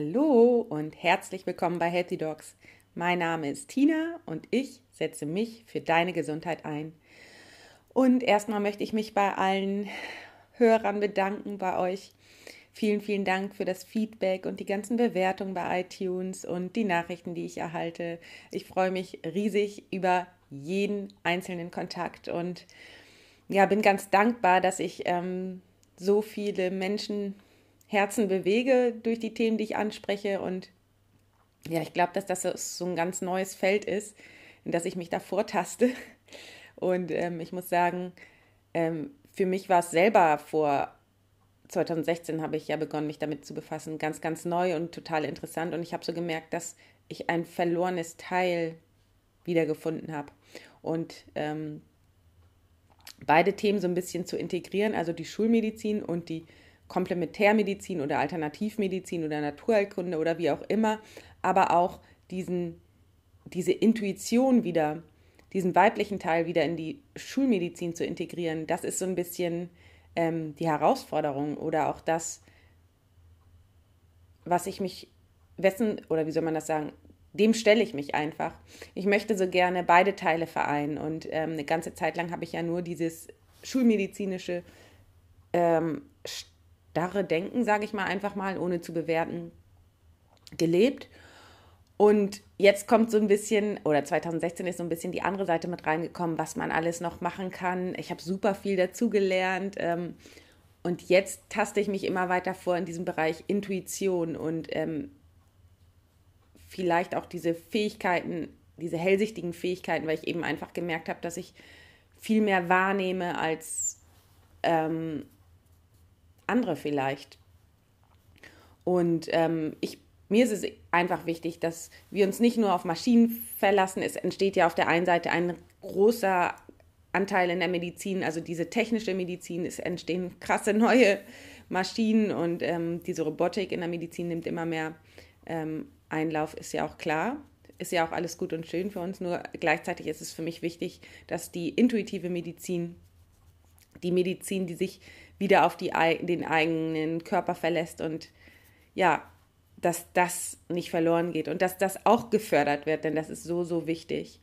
Hallo und herzlich willkommen bei Healthy Dogs. Mein Name ist Tina und ich setze mich für deine Gesundheit ein. Und erstmal möchte ich mich bei allen Hörern bedanken, bei euch. Vielen, vielen Dank für das Feedback und die ganzen Bewertungen bei iTunes und die Nachrichten, die ich erhalte. Ich freue mich riesig über jeden einzelnen Kontakt und ja, bin ganz dankbar, dass ich ähm, so viele Menschen Herzen bewege durch die Themen, die ich anspreche. Und ja, ich glaube, dass das so ein ganz neues Feld ist, in das ich mich da vortaste. Und ähm, ich muss sagen, ähm, für mich war es selber vor 2016 habe ich ja begonnen, mich damit zu befassen, ganz, ganz neu und total interessant. Und ich habe so gemerkt, dass ich ein verlorenes Teil wiedergefunden habe. Und ähm, beide Themen so ein bisschen zu integrieren, also die Schulmedizin und die Komplementärmedizin oder Alternativmedizin oder Naturheilkunde oder wie auch immer, aber auch diesen, diese Intuition wieder, diesen weiblichen Teil wieder in die Schulmedizin zu integrieren, das ist so ein bisschen ähm, die Herausforderung oder auch das, was ich mich, wessen, oder wie soll man das sagen, dem stelle ich mich einfach. Ich möchte so gerne beide Teile vereinen und ähm, eine ganze Zeit lang habe ich ja nur dieses schulmedizinische ähm, starre Denken, sage ich mal einfach mal, ohne zu bewerten, gelebt. Und jetzt kommt so ein bisschen, oder 2016 ist so ein bisschen die andere Seite mit reingekommen, was man alles noch machen kann. Ich habe super viel dazugelernt. Ähm, und jetzt taste ich mich immer weiter vor in diesem Bereich Intuition und ähm, vielleicht auch diese Fähigkeiten, diese hellsichtigen Fähigkeiten, weil ich eben einfach gemerkt habe, dass ich viel mehr wahrnehme als ähm, andere vielleicht. Und ähm, ich, mir ist es einfach wichtig, dass wir uns nicht nur auf Maschinen verlassen. Es entsteht ja auf der einen Seite ein großer Anteil in der Medizin, also diese technische Medizin, es entstehen krasse neue Maschinen und ähm, diese Robotik in der Medizin nimmt immer mehr ähm, Einlauf ist ja auch klar, ist ja auch alles gut und schön für uns, nur gleichzeitig ist es für mich wichtig, dass die intuitive Medizin, die Medizin, die sich wieder auf die, den eigenen Körper verlässt und ja, dass das nicht verloren geht und dass das auch gefördert wird, denn das ist so, so wichtig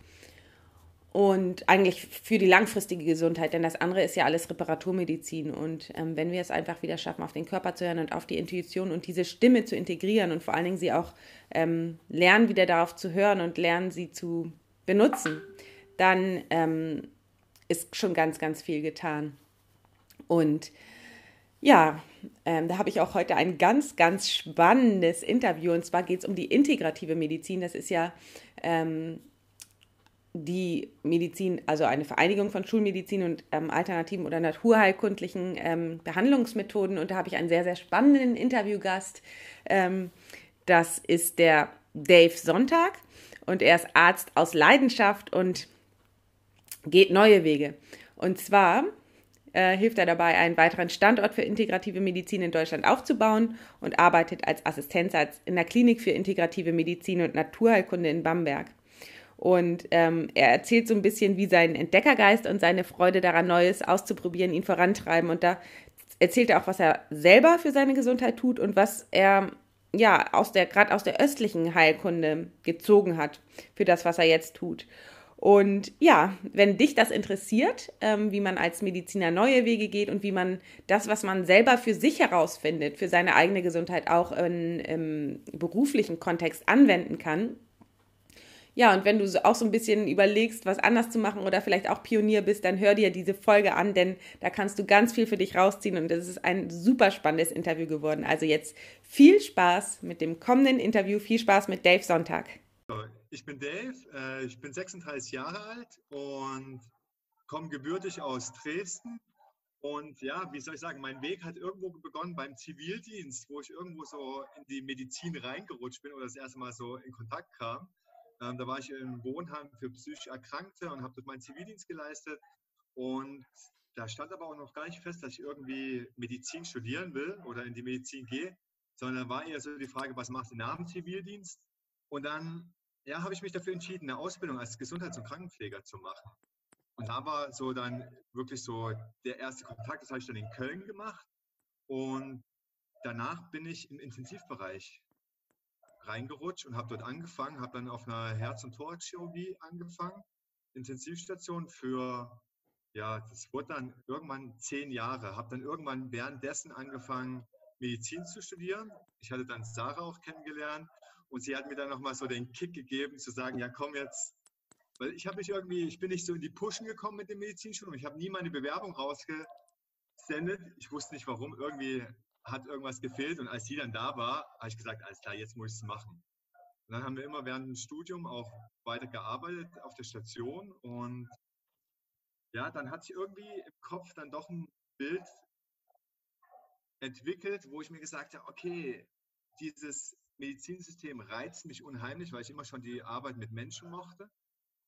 und eigentlich für die langfristige Gesundheit, denn das andere ist ja alles Reparaturmedizin. Und ähm, wenn wir es einfach wieder schaffen, auf den Körper zu hören und auf die Intuition und diese Stimme zu integrieren und vor allen Dingen sie auch ähm, lernen, wieder darauf zu hören und lernen, sie zu benutzen, dann ähm, ist schon ganz, ganz viel getan. Und ja, ähm, da habe ich auch heute ein ganz, ganz spannendes Interview. Und zwar geht es um die integrative Medizin. Das ist ja ähm, die Medizin, also eine Vereinigung von Schulmedizin und ähm, alternativen oder naturheilkundlichen ähm, Behandlungsmethoden. Und da habe ich einen sehr, sehr spannenden Interviewgast. Ähm, das ist der Dave Sonntag und er ist Arzt aus Leidenschaft und geht neue Wege. Und zwar äh, hilft er dabei, einen weiteren Standort für integrative Medizin in Deutschland aufzubauen und arbeitet als Assistenzarzt in der Klinik für integrative Medizin und Naturheilkunde in Bamberg. Und ähm, er erzählt so ein bisschen, wie sein Entdeckergeist und seine Freude daran, Neues auszuprobieren, ihn vorantreiben. Und da erzählt er auch, was er selber für seine Gesundheit tut und was er ja gerade aus der östlichen Heilkunde gezogen hat für das, was er jetzt tut. Und ja, wenn dich das interessiert, ähm, wie man als Mediziner neue Wege geht und wie man das, was man selber für sich herausfindet, für seine eigene Gesundheit auch in, im beruflichen Kontext anwenden kann, ja, und wenn du auch so ein bisschen überlegst, was anders zu machen oder vielleicht auch Pionier bist, dann hör dir diese Folge an, denn da kannst du ganz viel für dich rausziehen und es ist ein super spannendes Interview geworden. Also jetzt viel Spaß mit dem kommenden Interview, viel Spaß mit Dave Sonntag. Ich bin Dave, äh, ich bin 36 Jahre alt und komme gebürtig aus Dresden. Und ja, wie soll ich sagen, mein Weg hat irgendwo begonnen beim Zivildienst, wo ich irgendwo so in die Medizin reingerutscht bin oder das erste Mal so in Kontakt kam. Ähm, da war ich im Wohnheim für psychisch Erkrankte und habe dort meinen Zivildienst geleistet. Und da stand aber auch noch gar nicht fest, dass ich irgendwie Medizin studieren will oder in die Medizin gehe, sondern war eher so die Frage, was macht ihr nach dem Zivildienst? Und dann ja, habe ich mich dafür entschieden, eine Ausbildung als Gesundheits- und Krankenpfleger zu machen. Und da war so dann wirklich so der erste Kontakt, das habe ich dann in Köln gemacht. Und danach bin ich im Intensivbereich reingerutscht und habe dort angefangen, habe dann auf einer Herz- und Thoraxchirurgie angefangen, Intensivstation für, ja, das wurde dann irgendwann zehn Jahre, habe dann irgendwann währenddessen angefangen, Medizin zu studieren. Ich hatte dann Sarah auch kennengelernt und sie hat mir dann nochmal so den Kick gegeben, zu sagen, ja komm jetzt, weil ich habe mich irgendwie, ich bin nicht so in die Pushen gekommen mit dem Medizinstudium, ich habe nie meine Bewerbung rausgesendet, ich wusste nicht warum, irgendwie hat irgendwas gefehlt. Und als sie dann da war, habe ich gesagt, alles klar, jetzt muss ich es machen. Und dann haben wir immer während dem Studium auch weiter gearbeitet auf der Station. Und ja, dann hat sich irgendwie im Kopf dann doch ein Bild entwickelt, wo ich mir gesagt habe, okay, dieses Medizinsystem reizt mich unheimlich, weil ich immer schon die Arbeit mit Menschen mochte.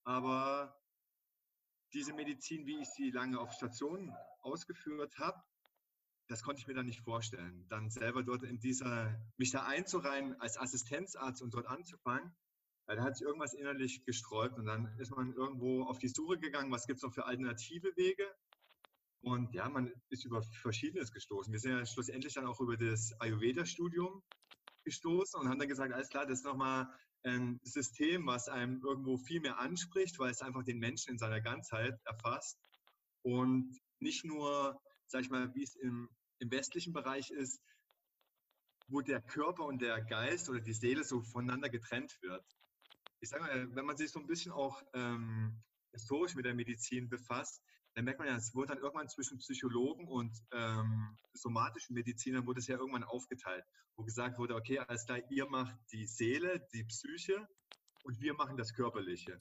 Aber diese Medizin, wie ich sie lange auf Stationen ausgeführt habe, das konnte ich mir dann nicht vorstellen. Dann selber dort in dieser, mich da einzureihen als Assistenzarzt und dort anzufangen, weil da hat sich irgendwas innerlich gesträubt und dann ist man irgendwo auf die Suche gegangen, was gibt es noch für alternative Wege. Und ja, man ist über Verschiedenes gestoßen. Wir sind ja schlussendlich dann auch über das Ayurveda-Studium gestoßen und haben dann gesagt, alles klar, das ist nochmal ein System, was einem irgendwo viel mehr anspricht, weil es einfach den Menschen in seiner Ganzheit erfasst und nicht nur, sag ich mal, wie es im im westlichen Bereich ist, wo der Körper und der Geist oder die Seele so voneinander getrennt wird. Ich sage mal, wenn man sich so ein bisschen auch ähm, historisch mit der Medizin befasst, dann merkt man ja, es wurde dann irgendwann zwischen Psychologen und ähm, somatischen Medizinern wurde es ja irgendwann aufgeteilt, wo gesagt wurde, okay, alles klar, ihr macht die Seele, die Psyche und wir machen das Körperliche.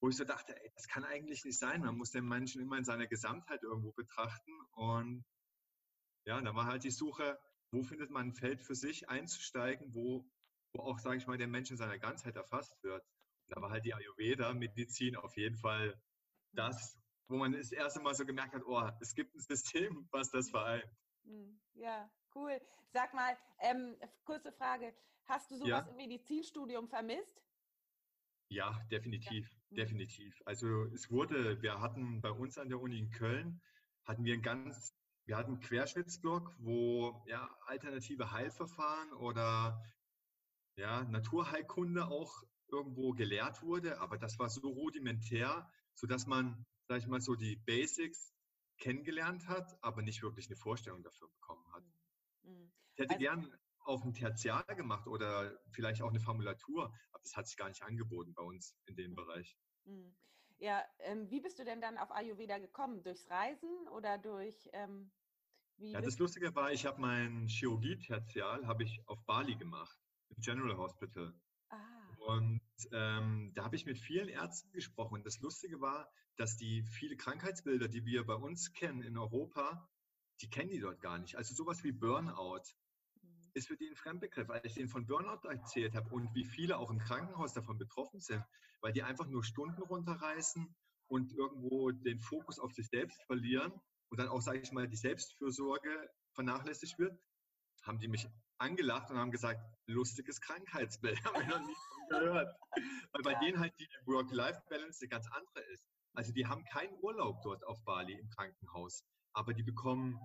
Wo ich so dachte, ey, das kann eigentlich nicht sein. Man muss den Menschen immer in seiner Gesamtheit irgendwo betrachten und ja, da war halt die Suche, wo findet man ein Feld für sich einzusteigen, wo, wo auch, sage ich mal, der Mensch in seiner Ganzheit erfasst wird. Da war halt die Ayurveda-Medizin auf jeden Fall das, wo man das erste Mal so gemerkt hat, oh, es gibt ein System, was das vereint. Hm, ja, cool. Sag mal, ähm, kurze Frage, hast du sowas ja? im Medizinstudium vermisst? Ja, definitiv, ja. Hm. definitiv. Also es wurde, wir hatten bei uns an der Uni in Köln, hatten wir ein ganz wir hatten einen Querschnittsblock, wo ja, alternative Heilverfahren oder ja, Naturheilkunde auch irgendwo gelehrt wurde, aber das war so rudimentär, sodass man, sag ich mal, so die Basics kennengelernt hat, aber nicht wirklich eine Vorstellung dafür bekommen hat. Mhm. Ich hätte also, gern auch ein Tertial gemacht oder vielleicht auch eine Formulatur, aber das hat sich gar nicht angeboten bei uns in dem mhm. Bereich. Mhm. Ja, ähm, wie bist du denn dann auf Ayurveda gekommen? Durchs Reisen oder durch ähm, ja, das Lustige war, ich habe mein Chirurgie-Tertial habe ich auf Bali gemacht, im General Hospital. Und ähm, da habe ich mit vielen Ärzten gesprochen. Das Lustige war, dass die viele Krankheitsbilder, die wir bei uns kennen in Europa, die kennen die dort gar nicht. Also sowas wie Burnout mhm. ist für die ein Fremdbegriff. Als ich denen von Burnout erzählt habe und wie viele auch im Krankenhaus davon betroffen sind, weil die einfach nur Stunden runterreißen und irgendwo den Fokus auf sich selbst verlieren und dann auch, sage ich mal, die Selbstfürsorge vernachlässigt wird, haben die mich angelacht und haben gesagt, lustiges Krankheitsbild, haben wir noch nie gehört. Weil bei ja. denen halt die Work-Life-Balance eine ganz andere ist. Also die haben keinen Urlaub dort auf Bali im Krankenhaus, aber die bekommen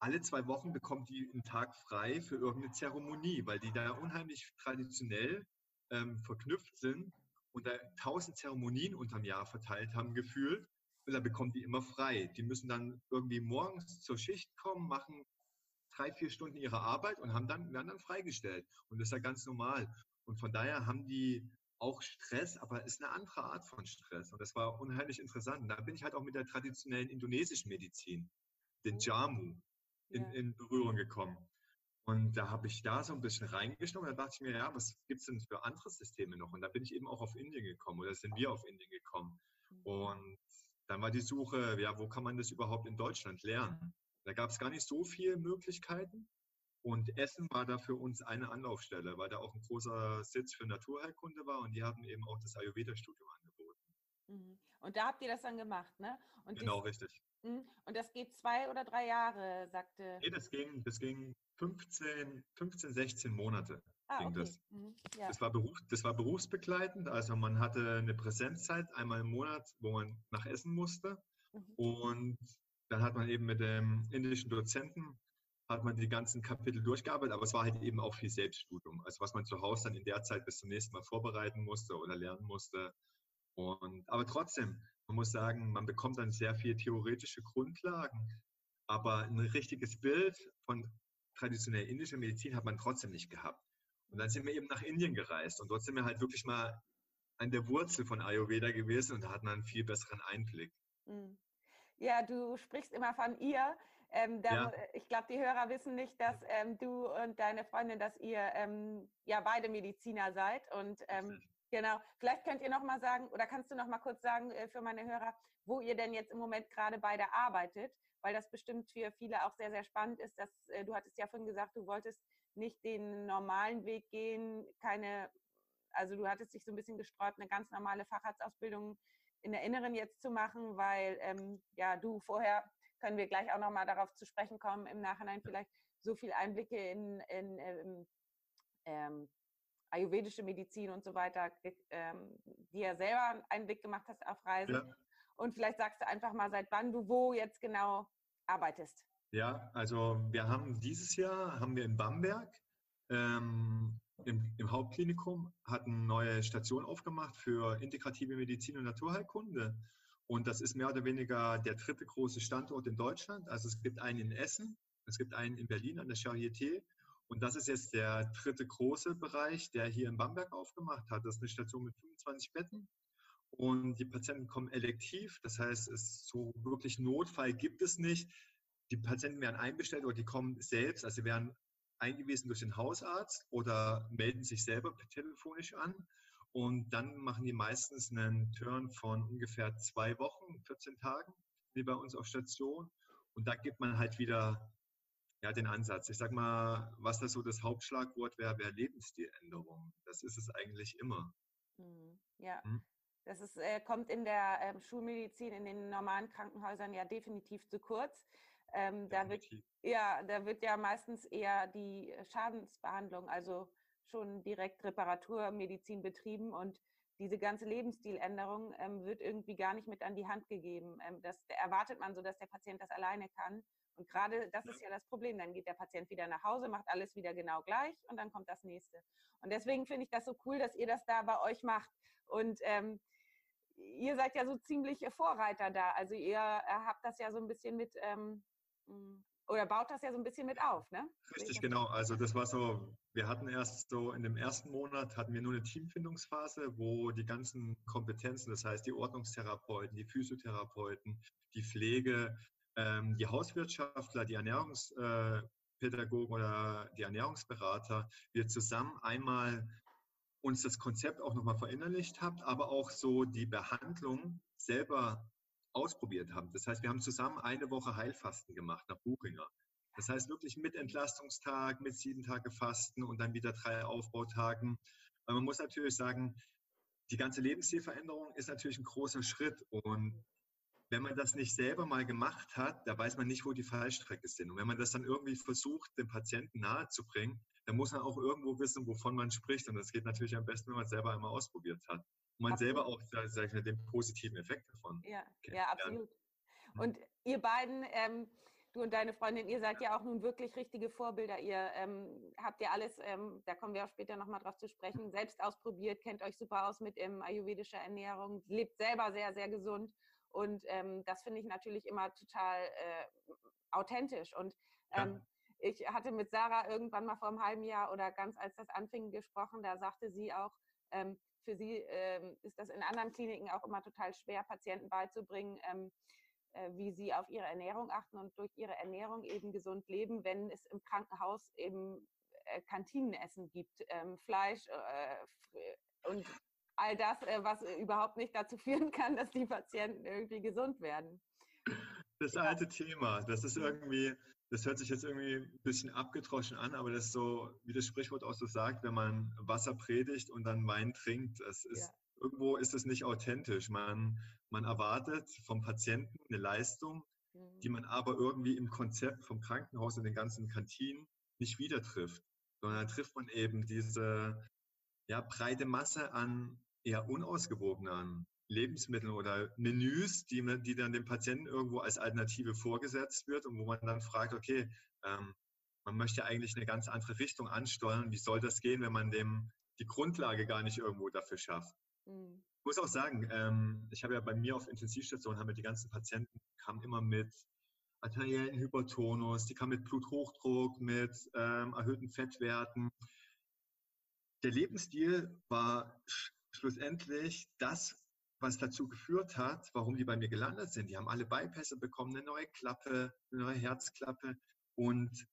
alle zwei Wochen bekommt die einen Tag frei für irgendeine Zeremonie, weil die da unheimlich traditionell ähm, verknüpft sind und da tausend Zeremonien unterm Jahr verteilt haben gefühlt da bekommen die immer frei. Die müssen dann irgendwie morgens zur Schicht kommen, machen drei, vier Stunden ihre Arbeit und haben dann, werden dann freigestellt. Und das ist ja ganz normal. Und von daher haben die auch Stress, aber es ist eine andere Art von Stress. Und das war unheimlich interessant. Und da bin ich halt auch mit der traditionellen indonesischen Medizin, den Jamu, in, in Berührung gekommen. Und da habe ich da so ein bisschen reingeschnitten und da dachte ich mir, ja, was gibt es denn für andere Systeme noch? Und da bin ich eben auch auf Indien gekommen oder sind wir auf Indien gekommen. Mhm. Und dann war die Suche, ja, wo kann man das überhaupt in Deutschland lernen? Da gab es gar nicht so viele Möglichkeiten. Und Essen war da für uns eine Anlaufstelle, weil da auch ein großer Sitz für Naturheilkunde war und die haben eben auch das Ayurveda-Studium angeboten. Mhm. Und da habt ihr das dann gemacht, ne? Und genau, das, richtig. Mhm. Und das geht zwei oder drei Jahre, sagte. Nee, das ging, das ging 15, 15 16 Monate. Ah, ging okay. das. Mhm. Ja. Das, war Beruf, das war berufsbegleitend, also man hatte eine Präsenzzeit einmal im Monat, wo man nach Essen musste. Mhm. Und dann hat man eben mit dem indischen Dozenten hat man die ganzen Kapitel durchgearbeitet, aber es war halt eben auch viel Selbststudium. Also was man zu Hause dann in der Zeit bis zum nächsten Mal vorbereiten musste oder lernen musste. Und, aber trotzdem, man muss sagen, man bekommt dann sehr viel theoretische Grundlagen, aber ein richtiges Bild von traditionell indischer Medizin hat man trotzdem nicht gehabt. Und dann sind wir eben nach Indien gereist und dort sind wir halt wirklich mal an der Wurzel von Ayurveda gewesen und da hat man einen viel besseren Einblick. Mhm. Ja, du sprichst immer von ihr. Ähm, da, ja. Ich glaube, die Hörer wissen nicht, dass ähm, du und deine Freundin, dass ihr ähm, ja beide Mediziner seid. Und ähm, genau, vielleicht könnt ihr noch mal sagen, oder kannst du noch mal kurz sagen äh, für meine Hörer, wo ihr denn jetzt im Moment gerade beide arbeitet, weil das bestimmt für viele auch sehr, sehr spannend ist. Dass, äh, du hattest ja vorhin gesagt, du wolltest nicht den normalen Weg gehen, keine, also du hattest dich so ein bisschen gestreut, eine ganz normale Facharztausbildung in der Inneren jetzt zu machen, weil ähm, ja du vorher können wir gleich auch noch mal darauf zu sprechen kommen im Nachhinein vielleicht so viel Einblicke in, in, in ähm, ähm, ayurvedische Medizin und so weiter, ähm, die ja selber einen Einblick gemacht hast auf Reisen. Ja. Und vielleicht sagst du einfach mal, seit wann du wo jetzt genau arbeitest. Ja, also wir haben dieses Jahr haben wir in Bamberg ähm, im, im, Hauptklinikum hat eine neue Station aufgemacht für integrative Medizin und Naturheilkunde. Und das ist mehr oder weniger der dritte große Standort in Deutschland. Also es gibt einen in Essen, es gibt einen in Berlin an der Charité. Und das ist jetzt der dritte große Bereich, der hier in Bamberg aufgemacht hat. Das ist eine Station mit 25 Betten. Und die Patienten kommen elektiv. Das heißt, es so wirklich Notfall gibt es nicht. Die Patienten werden einbestellt oder die kommen selbst. Also sie werden eingewiesen durch den Hausarzt oder melden sich selber telefonisch an. Und dann machen die meistens einen Turn von ungefähr zwei Wochen, 14 Tagen, wie bei uns auf Station. Und da gibt man halt wieder ja, den Ansatz. Ich sag mal, was da so das Hauptschlagwort wäre, wäre Lebensstiländerung. Das ist es eigentlich immer. Mhm. Ja. Hm? Das ist, äh, kommt in der ähm, Schulmedizin in den normalen Krankenhäusern ja definitiv zu kurz. Ähm, da, wird, ja, da wird ja meistens eher die Schadensbehandlung, also schon direkt Reparaturmedizin betrieben und diese ganze Lebensstiländerung ähm, wird irgendwie gar nicht mit an die Hand gegeben. Ähm, das erwartet man so, dass der Patient das alleine kann. Und gerade das ist ja das Problem. Dann geht der Patient wieder nach Hause, macht alles wieder genau gleich und dann kommt das nächste. Und deswegen finde ich das so cool, dass ihr das da bei euch macht. Und ähm, ihr seid ja so ziemlich Vorreiter da. Also ihr äh, habt das ja so ein bisschen mit ähm, oder baut das ja so ein bisschen mit auf, ne? Richtig, genau. Also das war so, wir hatten erst so in dem ersten Monat hatten wir nur eine Teamfindungsphase, wo die ganzen Kompetenzen, das heißt die Ordnungstherapeuten, die Physiotherapeuten, die Pflege, ähm, die Hauswirtschaftler, die Ernährungspädagogen oder die Ernährungsberater, wir zusammen einmal uns das Konzept auch nochmal verinnerlicht habt, aber auch so die Behandlung selber ausprobiert haben. Das heißt, wir haben zusammen eine Woche Heilfasten gemacht nach Buchinger. Das heißt wirklich mit Entlastungstag, mit sieben Tage Fasten und dann wieder drei Aufbautagen. Weil man muss natürlich sagen, die ganze Lebensstilveränderung ist natürlich ein großer Schritt. Und wenn man das nicht selber mal gemacht hat, da weiß man nicht, wo die Fallstrecke sind. Und wenn man das dann irgendwie versucht, dem Patienten nahezubringen, dann muss man auch irgendwo wissen, wovon man spricht. Und das geht natürlich am besten, wenn man es selber einmal ausprobiert hat man absolut. selber auch sag ich mal, den positiven Effekt davon. Ja, ja absolut. Und ihr beiden, ähm, du und deine Freundin, ihr seid ja auch nun wirklich richtige Vorbilder. Ihr ähm, habt ja alles, ähm, da kommen wir auch später nochmal drauf zu sprechen, selbst ausprobiert, kennt euch super aus mit ähm, ayurvedischer Ernährung, lebt selber sehr, sehr gesund. Und ähm, das finde ich natürlich immer total äh, authentisch. Und ja. Ähm, ich hatte mit Sarah irgendwann mal vor einem halben Jahr oder ganz als das anfing gesprochen, da sagte sie auch, ähm, für sie ähm, ist das in anderen Kliniken auch immer total schwer, Patienten beizubringen, ähm, äh, wie sie auf ihre Ernährung achten und durch ihre Ernährung eben gesund leben, wenn es im Krankenhaus eben äh, Kantinenessen gibt, ähm, Fleisch äh, und all das, äh, was überhaupt nicht dazu führen kann, dass die Patienten irgendwie gesund werden. Das alte Thema, das ist irgendwie, das hört sich jetzt irgendwie ein bisschen abgetroschen an, aber das ist so, wie das Sprichwort auch so sagt, wenn man Wasser predigt und dann Wein trinkt, das ist, ja. irgendwo ist es nicht authentisch. Man, man erwartet vom Patienten eine Leistung, mhm. die man aber irgendwie im Konzept vom Krankenhaus und den ganzen Kantinen nicht wieder trifft, sondern trifft man eben diese ja, breite Masse an eher unausgewogenen Lebensmittel oder Menüs, die, man, die dann dem Patienten irgendwo als Alternative vorgesetzt wird und wo man dann fragt, okay, ähm, man möchte eigentlich eine ganz andere Richtung ansteuern. Wie soll das gehen, wenn man dem die Grundlage gar nicht irgendwo dafür schafft? Mhm. Ich muss auch sagen, ähm, ich habe ja bei mir auf Intensivstation, haben wir die ganzen Patienten, kamen immer mit arteriellen Hypertonus, die kamen mit Bluthochdruck, mit ähm, erhöhten Fettwerten. Der Lebensstil war schlussendlich das, was dazu geführt hat, warum die bei mir gelandet sind. Die haben alle Bypässe bekommen, eine neue Klappe, eine neue Herzklappe. Und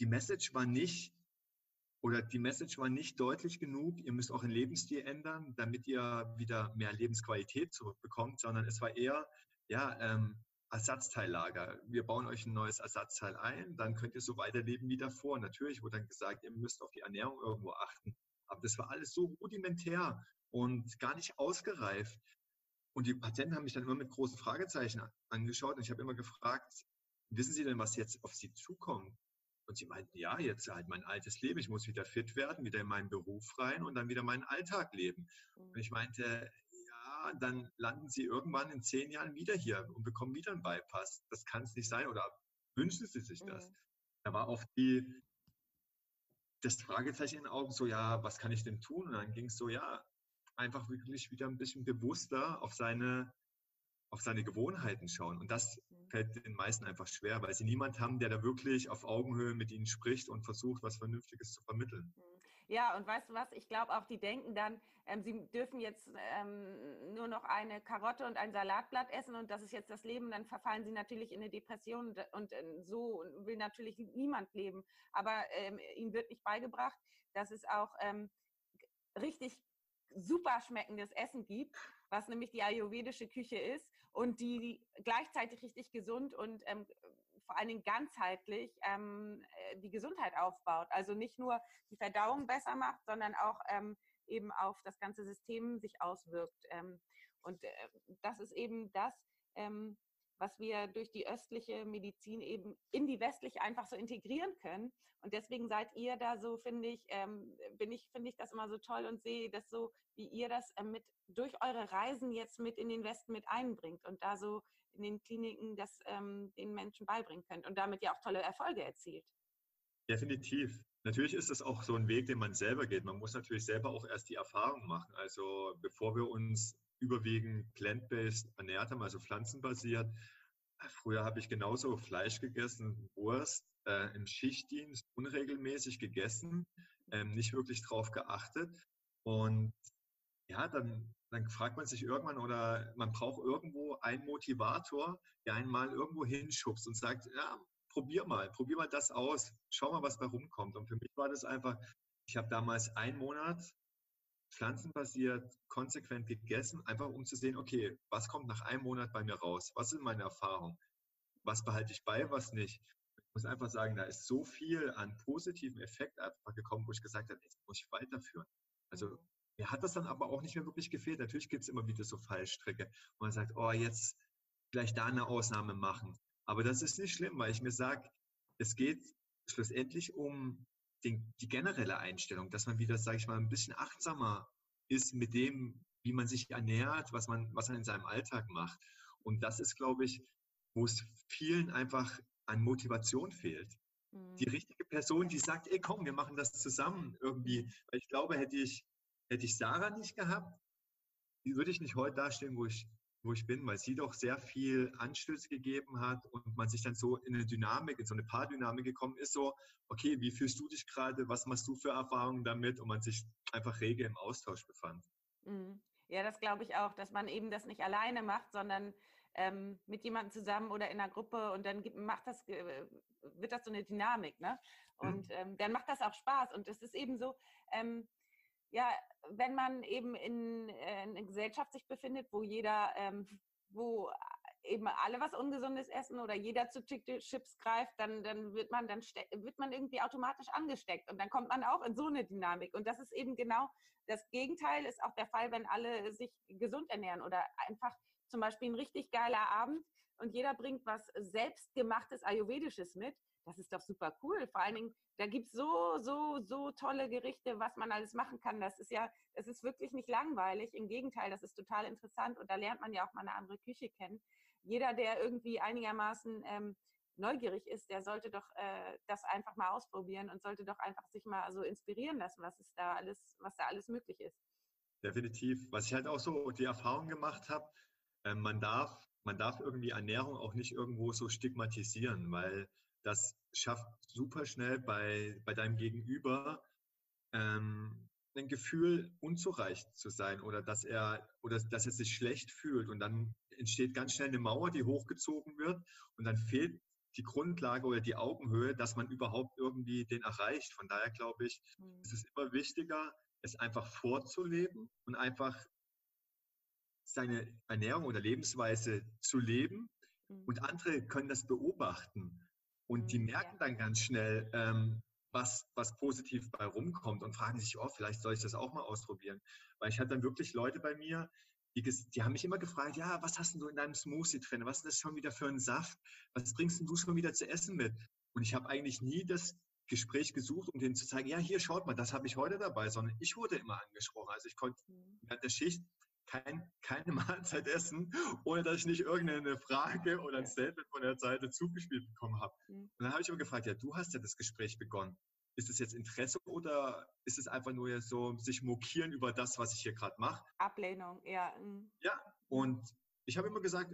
die Message war nicht, oder die Message war nicht deutlich genug, ihr müsst euren Lebensstil ändern, damit ihr wieder mehr Lebensqualität zurückbekommt, sondern es war eher, ja, ähm, Ersatzteillager. Wir bauen euch ein neues Ersatzteil ein, dann könnt ihr so weiterleben wie davor. Natürlich wurde dann gesagt, ihr müsst auf die Ernährung irgendwo achten. Aber das war alles so rudimentär und gar nicht ausgereift. Und die Patienten haben mich dann immer mit großen Fragezeichen angeschaut und ich habe immer gefragt, wissen Sie denn, was jetzt auf Sie zukommt? Und sie meinten, ja, jetzt halt mein altes Leben, ich muss wieder fit werden, wieder in meinen Beruf rein und dann wieder meinen Alltag leben. Und ich meinte, ja, dann landen sie irgendwann in zehn Jahren wieder hier und bekommen wieder einen Bypass. Das kann es nicht sein oder wünschen sie sich das? Mhm. Da war auch die, das Fragezeichen in den Augen so, ja, was kann ich denn tun? Und dann ging es so, ja, einfach wirklich wieder ein bisschen bewusster auf seine auf seine Gewohnheiten schauen. Und das mhm. fällt den meisten einfach schwer, weil sie niemand haben, der da wirklich auf Augenhöhe mit ihnen spricht und versucht, was Vernünftiges zu vermitteln. Mhm. Ja, und weißt du was? Ich glaube auch, die denken dann, ähm, sie dürfen jetzt ähm, nur noch eine Karotte und ein Salatblatt essen und das ist jetzt das Leben. Dann verfallen sie natürlich in eine Depression und, und äh, so will natürlich niemand leben. Aber ähm, ihnen wird nicht beigebracht, dass es auch ähm, richtig super schmeckendes Essen gibt, was nämlich die ayurvedische Küche ist und die gleichzeitig richtig gesund und ähm, vor allen Dingen ganzheitlich ähm, äh, die Gesundheit aufbaut. Also nicht nur die Verdauung besser macht, sondern auch ähm, eben auf das ganze System sich auswirkt. Ähm, und äh, das ist eben das, ähm, was wir durch die östliche Medizin eben in die westliche einfach so integrieren können. Und deswegen seid ihr da so, finde ich, ähm, bin ich, finde ich das immer so toll und sehe das so, wie ihr das äh, mit durch eure Reisen jetzt mit in den Westen mit einbringt und da so in den Kliniken das ähm, den Menschen beibringen könnt und damit ja auch tolle Erfolge erzielt. Definitiv. Natürlich ist das auch so ein Weg, den man selber geht. Man muss natürlich selber auch erst die Erfahrung machen. Also bevor wir uns überwiegend plant-based ernährt haben, also pflanzenbasiert. Früher habe ich genauso Fleisch gegessen, Wurst, äh, im Schichtdienst unregelmäßig gegessen, ähm, nicht wirklich drauf geachtet. Und ja, dann, dann fragt man sich irgendwann oder man braucht irgendwo einen Motivator, der einen mal irgendwo hinschubst und sagt, ja, probier mal, probier mal das aus, schau mal, was da rumkommt. Und für mich war das einfach, ich habe damals einen Monat pflanzenbasiert konsequent gegessen, einfach um zu sehen, okay, was kommt nach einem Monat bei mir raus? Was sind meine Erfahrungen? Was behalte ich bei, was nicht? Ich muss einfach sagen, da ist so viel an positiven Effekt einfach gekommen, wo ich gesagt habe, jetzt muss ich weiterführen. Also. Mir hat das dann aber auch nicht mehr wirklich gefehlt. Natürlich gibt es immer wieder so Fallstricke, wo man sagt, oh, jetzt vielleicht da eine Ausnahme machen. Aber das ist nicht schlimm, weil ich mir sage, es geht schlussendlich um den, die generelle Einstellung, dass man wieder, sage ich mal, ein bisschen achtsamer ist mit dem, wie man sich ernährt, was man, was man in seinem Alltag macht. Und das ist, glaube ich, wo es vielen einfach an Motivation fehlt. Mhm. Die richtige Person, die sagt, ey, komm, wir machen das zusammen irgendwie. Weil ich glaube, hätte ich, hätte ich Sarah nicht gehabt, würde ich nicht heute dastehen, wo ich wo ich bin, weil sie doch sehr viel Anstöße gegeben hat und man sich dann so in eine Dynamik, in so eine Paardynamik gekommen ist, so, okay, wie fühlst du dich gerade, was machst du für Erfahrungen damit und man sich einfach rege im Austausch befand. Mhm. Ja, das glaube ich auch, dass man eben das nicht alleine macht, sondern ähm, mit jemandem zusammen oder in einer Gruppe und dann gibt, macht das, äh, wird das so eine Dynamik, ne? Und mhm. ähm, dann macht das auch Spaß und es ist eben so, ähm, ja, wenn man eben in, äh, in einer Gesellschaft sich befindet, wo jeder, ähm, wo eben alle was Ungesundes essen oder jeder zu Chips greift, dann, dann wird man dann wird man irgendwie automatisch angesteckt und dann kommt man auch in so eine Dynamik. Und das ist eben genau das Gegenteil ist auch der Fall, wenn alle sich gesund ernähren oder einfach zum Beispiel ein richtig geiler Abend und jeder bringt was selbstgemachtes Ayurvedisches mit das ist doch super cool. Vor allen Dingen, da gibt es so, so, so tolle Gerichte, was man alles machen kann. Das ist ja, das ist wirklich nicht langweilig. Im Gegenteil, das ist total interessant und da lernt man ja auch mal eine andere Küche kennen. Jeder, der irgendwie einigermaßen ähm, neugierig ist, der sollte doch äh, das einfach mal ausprobieren und sollte doch einfach sich mal so inspirieren lassen, was ist da alles, was da alles möglich ist. Definitiv. Was ich halt auch so die Erfahrung gemacht habe, äh, man darf, man darf irgendwie Ernährung auch nicht irgendwo so stigmatisieren, weil das schafft super schnell bei, bei deinem Gegenüber ähm, ein Gefühl, unzureichend zu sein oder dass er oder dass er sich schlecht fühlt und dann entsteht ganz schnell eine Mauer, die hochgezogen wird und dann fehlt die Grundlage oder die Augenhöhe, dass man überhaupt irgendwie den erreicht. Von daher glaube ich, mhm. ist es immer wichtiger, es einfach vorzuleben und einfach seine Ernährung oder Lebensweise zu leben. Mhm. Und andere können das beobachten. Und die merken dann ganz schnell, ähm, was, was positiv bei rumkommt und fragen sich, oh, vielleicht soll ich das auch mal ausprobieren. Weil ich hatte dann wirklich Leute bei mir, die, die haben mich immer gefragt, ja, was hast du in deinem Smoothie drin? Was ist das schon wieder für ein Saft? Was bringst du schon wieder zu essen mit? Und ich habe eigentlich nie das Gespräch gesucht, um denen zu zeigen, ja, hier schaut mal, das habe ich heute dabei, sondern ich wurde immer angesprochen. Also ich konnte mhm. während der Schicht kein, keine Mahlzeit essen, ohne dass ich nicht irgendeine Frage oder ein Statement von der Seite zugespielt bekommen habe. Und dann habe ich immer gefragt, ja, du hast ja das Gespräch begonnen. Ist es jetzt Interesse oder ist es einfach nur so, sich mokieren über das, was ich hier gerade mache? Ablehnung, ja. Mhm. Ja, und ich habe immer gesagt,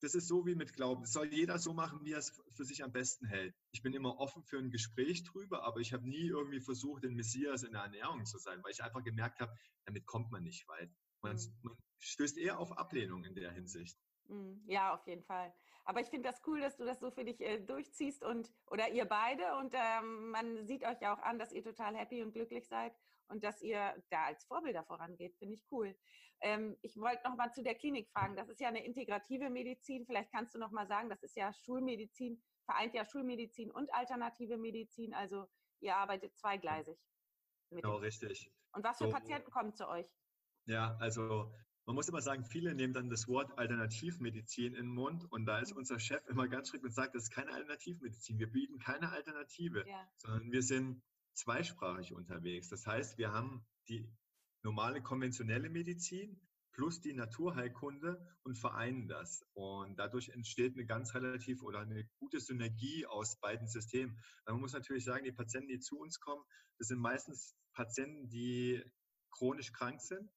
das ist so wie mit Glauben. Das soll jeder so machen, wie er es für sich am besten hält. Ich bin immer offen für ein Gespräch drüber, aber ich habe nie irgendwie versucht, den Messias in der Ernährung zu sein, weil ich einfach gemerkt habe, damit kommt man nicht weit. Man, mhm. man stößt eher auf Ablehnung in der Hinsicht. Mhm. Ja, auf jeden Fall. Aber ich finde das cool, dass du das so für dich äh, durchziehst und oder ihr beide und ähm, man sieht euch ja auch an, dass ihr total happy und glücklich seid und dass ihr da als Vorbilder vorangeht. Finde ich cool. Ähm, ich wollte noch mal zu der Klinik fragen. Das ist ja eine integrative Medizin. Vielleicht kannst du noch mal sagen, das ist ja Schulmedizin, vereint ja Schulmedizin und alternative Medizin. Also ihr arbeitet zweigleisig. Genau, richtig. Und was für so, Patienten kommen zu euch? Ja, also man muss immer sagen, viele nehmen dann das Wort Alternativmedizin in den Mund und da ist unser Chef immer ganz strikt und sagt, das ist keine Alternativmedizin. Wir bieten keine Alternative, ja. sondern wir sind zweisprachig unterwegs. Das heißt, wir haben die normale konventionelle Medizin plus die Naturheilkunde und vereinen das. Und dadurch entsteht eine ganz relativ oder eine gute Synergie aus beiden Systemen. Man muss natürlich sagen, die Patienten, die zu uns kommen, das sind meistens Patienten, die chronisch krank sind